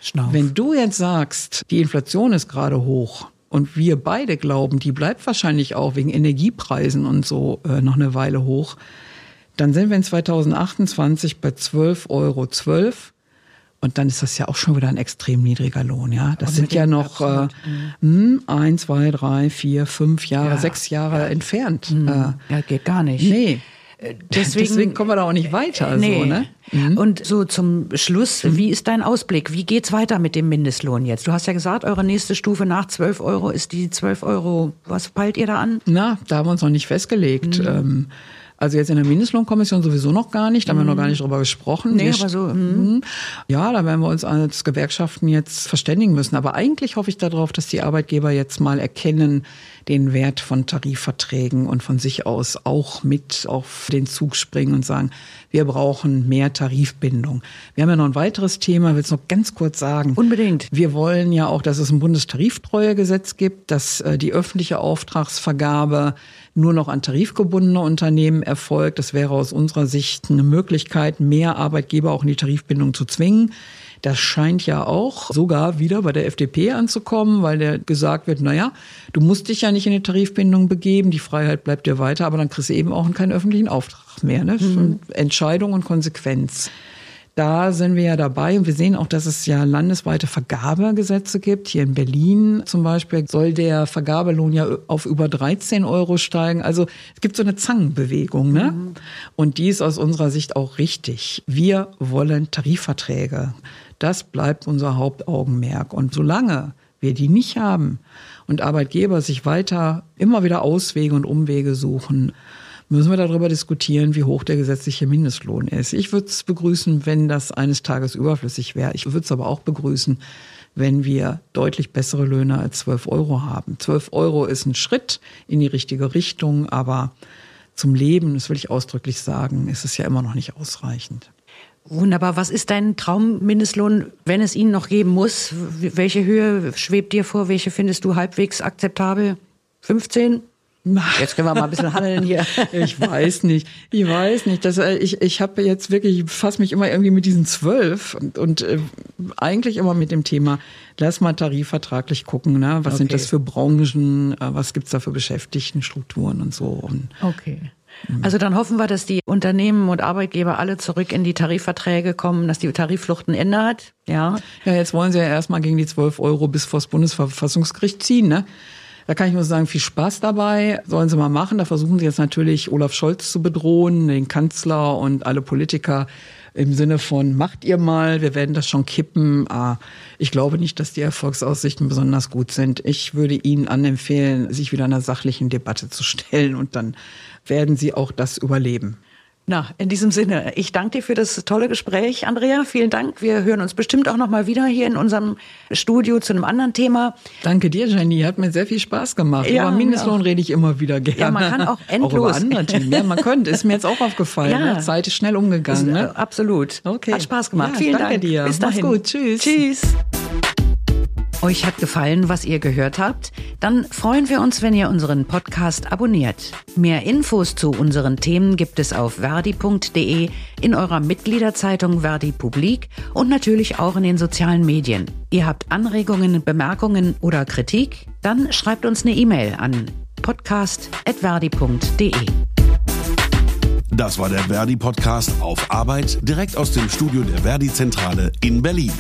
Schnauf. Wenn du jetzt sagst, die Inflation ist gerade hoch und wir beide glauben, die bleibt wahrscheinlich auch wegen Energiepreisen und so äh, noch eine Weile hoch, dann sind wir in 2028 bei 12,12 Euro. 12. Und dann ist das ja auch schon wieder ein extrem niedriger Lohn, ja. Das sind ja noch äh, mh, ein, zwei, drei, vier, fünf Jahre, ja. sechs Jahre ja. entfernt. Mhm. Äh, ja, geht gar nicht. Nee. Deswegen, Deswegen kommen wir da auch nicht weiter. Nee. So, ne? Mhm. Und so zum Schluss, mhm. wie ist dein Ausblick? Wie geht's weiter mit dem Mindestlohn jetzt? Du hast ja gesagt, eure nächste Stufe nach 12 Euro ist die 12 Euro. Was peilt ihr da an? Na, da haben wir uns noch nicht festgelegt. Mhm. Ähm, also jetzt in der Mindestlohnkommission sowieso noch gar nicht, da haben wir noch gar nicht drüber gesprochen. Nee, aber so. Mm. Ja, da werden wir uns als Gewerkschaften jetzt verständigen müssen. Aber eigentlich hoffe ich darauf, dass die Arbeitgeber jetzt mal erkennen, den Wert von Tarifverträgen und von sich aus auch mit auf den Zug springen und sagen, wir brauchen mehr Tarifbindung. Wir haben ja noch ein weiteres Thema, ich will es noch ganz kurz sagen. Unbedingt. Wir wollen ja auch, dass es ein Bundestariftreuegesetz gibt, dass äh, die öffentliche Auftragsvergabe nur noch an tarifgebundene Unternehmen erfolgt. Das wäre aus unserer Sicht eine Möglichkeit, mehr Arbeitgeber auch in die Tarifbindung zu zwingen. Das scheint ja auch sogar wieder bei der FDP anzukommen, weil der gesagt wird, naja, du musst dich ja nicht in die Tarifbindung begeben, die Freiheit bleibt dir weiter, aber dann kriegst du eben auch keinen öffentlichen Auftrag mehr. Ne? Mhm. Entscheidung und Konsequenz. Da sind wir ja dabei und wir sehen auch, dass es ja landesweite Vergabegesetze gibt. Hier in Berlin zum Beispiel soll der Vergabelohn ja auf über 13 Euro steigen. Also es gibt so eine Zangenbewegung, ne? Mhm. Und die ist aus unserer Sicht auch richtig. Wir wollen Tarifverträge. Das bleibt unser Hauptaugenmerk. Und solange wir die nicht haben und Arbeitgeber sich weiter immer wieder Auswege und Umwege suchen, müssen wir darüber diskutieren, wie hoch der gesetzliche Mindestlohn ist. Ich würde es begrüßen, wenn das eines Tages überflüssig wäre. Ich würde es aber auch begrüßen, wenn wir deutlich bessere Löhne als 12 Euro haben. 12 Euro ist ein Schritt in die richtige Richtung, aber zum Leben, das will ich ausdrücklich sagen, ist es ja immer noch nicht ausreichend. Wunderbar. Was ist dein Traummindestlohn, wenn es ihn noch geben muss? Welche Höhe schwebt dir vor? Welche findest du halbwegs akzeptabel? 15? Jetzt können wir mal ein bisschen handeln hier. ich weiß nicht. Ich weiß nicht. Das, äh, ich ich habe jetzt wirklich, ich fasse mich immer irgendwie mit diesen zwölf und, und äh, eigentlich immer mit dem Thema, lass mal tarifvertraglich gucken, ne? was okay. sind das für Branchen, äh, was gibt's da für Beschäftigtenstrukturen und so. Und, okay. Also dann hoffen wir, dass die Unternehmen und Arbeitgeber alle zurück in die Tarifverträge kommen, dass die Tariffluchten ändert. Ja. Ja, jetzt wollen sie ja erstmal gegen die 12 Euro bis vors Bundesverfassungsgericht ziehen, ne? Da kann ich nur sagen, viel Spaß dabei. Sollen sie mal machen. Da versuchen sie jetzt natürlich Olaf Scholz zu bedrohen, den Kanzler und alle Politiker im Sinne von, macht ihr mal, wir werden das schon kippen. Ah, ich glaube nicht, dass die Erfolgsaussichten besonders gut sind. Ich würde Ihnen anempfehlen, sich wieder einer sachlichen Debatte zu stellen und dann werden Sie auch das überleben. Na, in diesem Sinne, ich danke dir für das tolle Gespräch, Andrea. Vielen Dank. Wir hören uns bestimmt auch noch mal wieder hier in unserem Studio zu einem anderen Thema. Danke dir, Jenny. Hat mir sehr viel Spaß gemacht. Ja, über Mindestlohn ja. rede ich immer wieder gerne. Ja, man kann auch endlos. Auch über andere Themen. Ja, man könnte. Ist mir jetzt auch aufgefallen. Ja. Ne? Zeit ist schnell umgegangen. Ist, ne? Absolut. Okay. Hat Spaß gemacht. Ja, Vielen danke Dank. dir. Bis dahin. Mach's gut. Tschüss. Tschüss. Euch hat gefallen, was ihr gehört habt? Dann freuen wir uns, wenn ihr unseren Podcast abonniert. Mehr Infos zu unseren Themen gibt es auf verdi.de, in eurer Mitgliederzeitung Verdi Publik und natürlich auch in den sozialen Medien. Ihr habt Anregungen, Bemerkungen oder Kritik? Dann schreibt uns eine E-Mail an podcast.verdi.de. Das war der Verdi Podcast auf Arbeit direkt aus dem Studio der Verdi Zentrale in Berlin.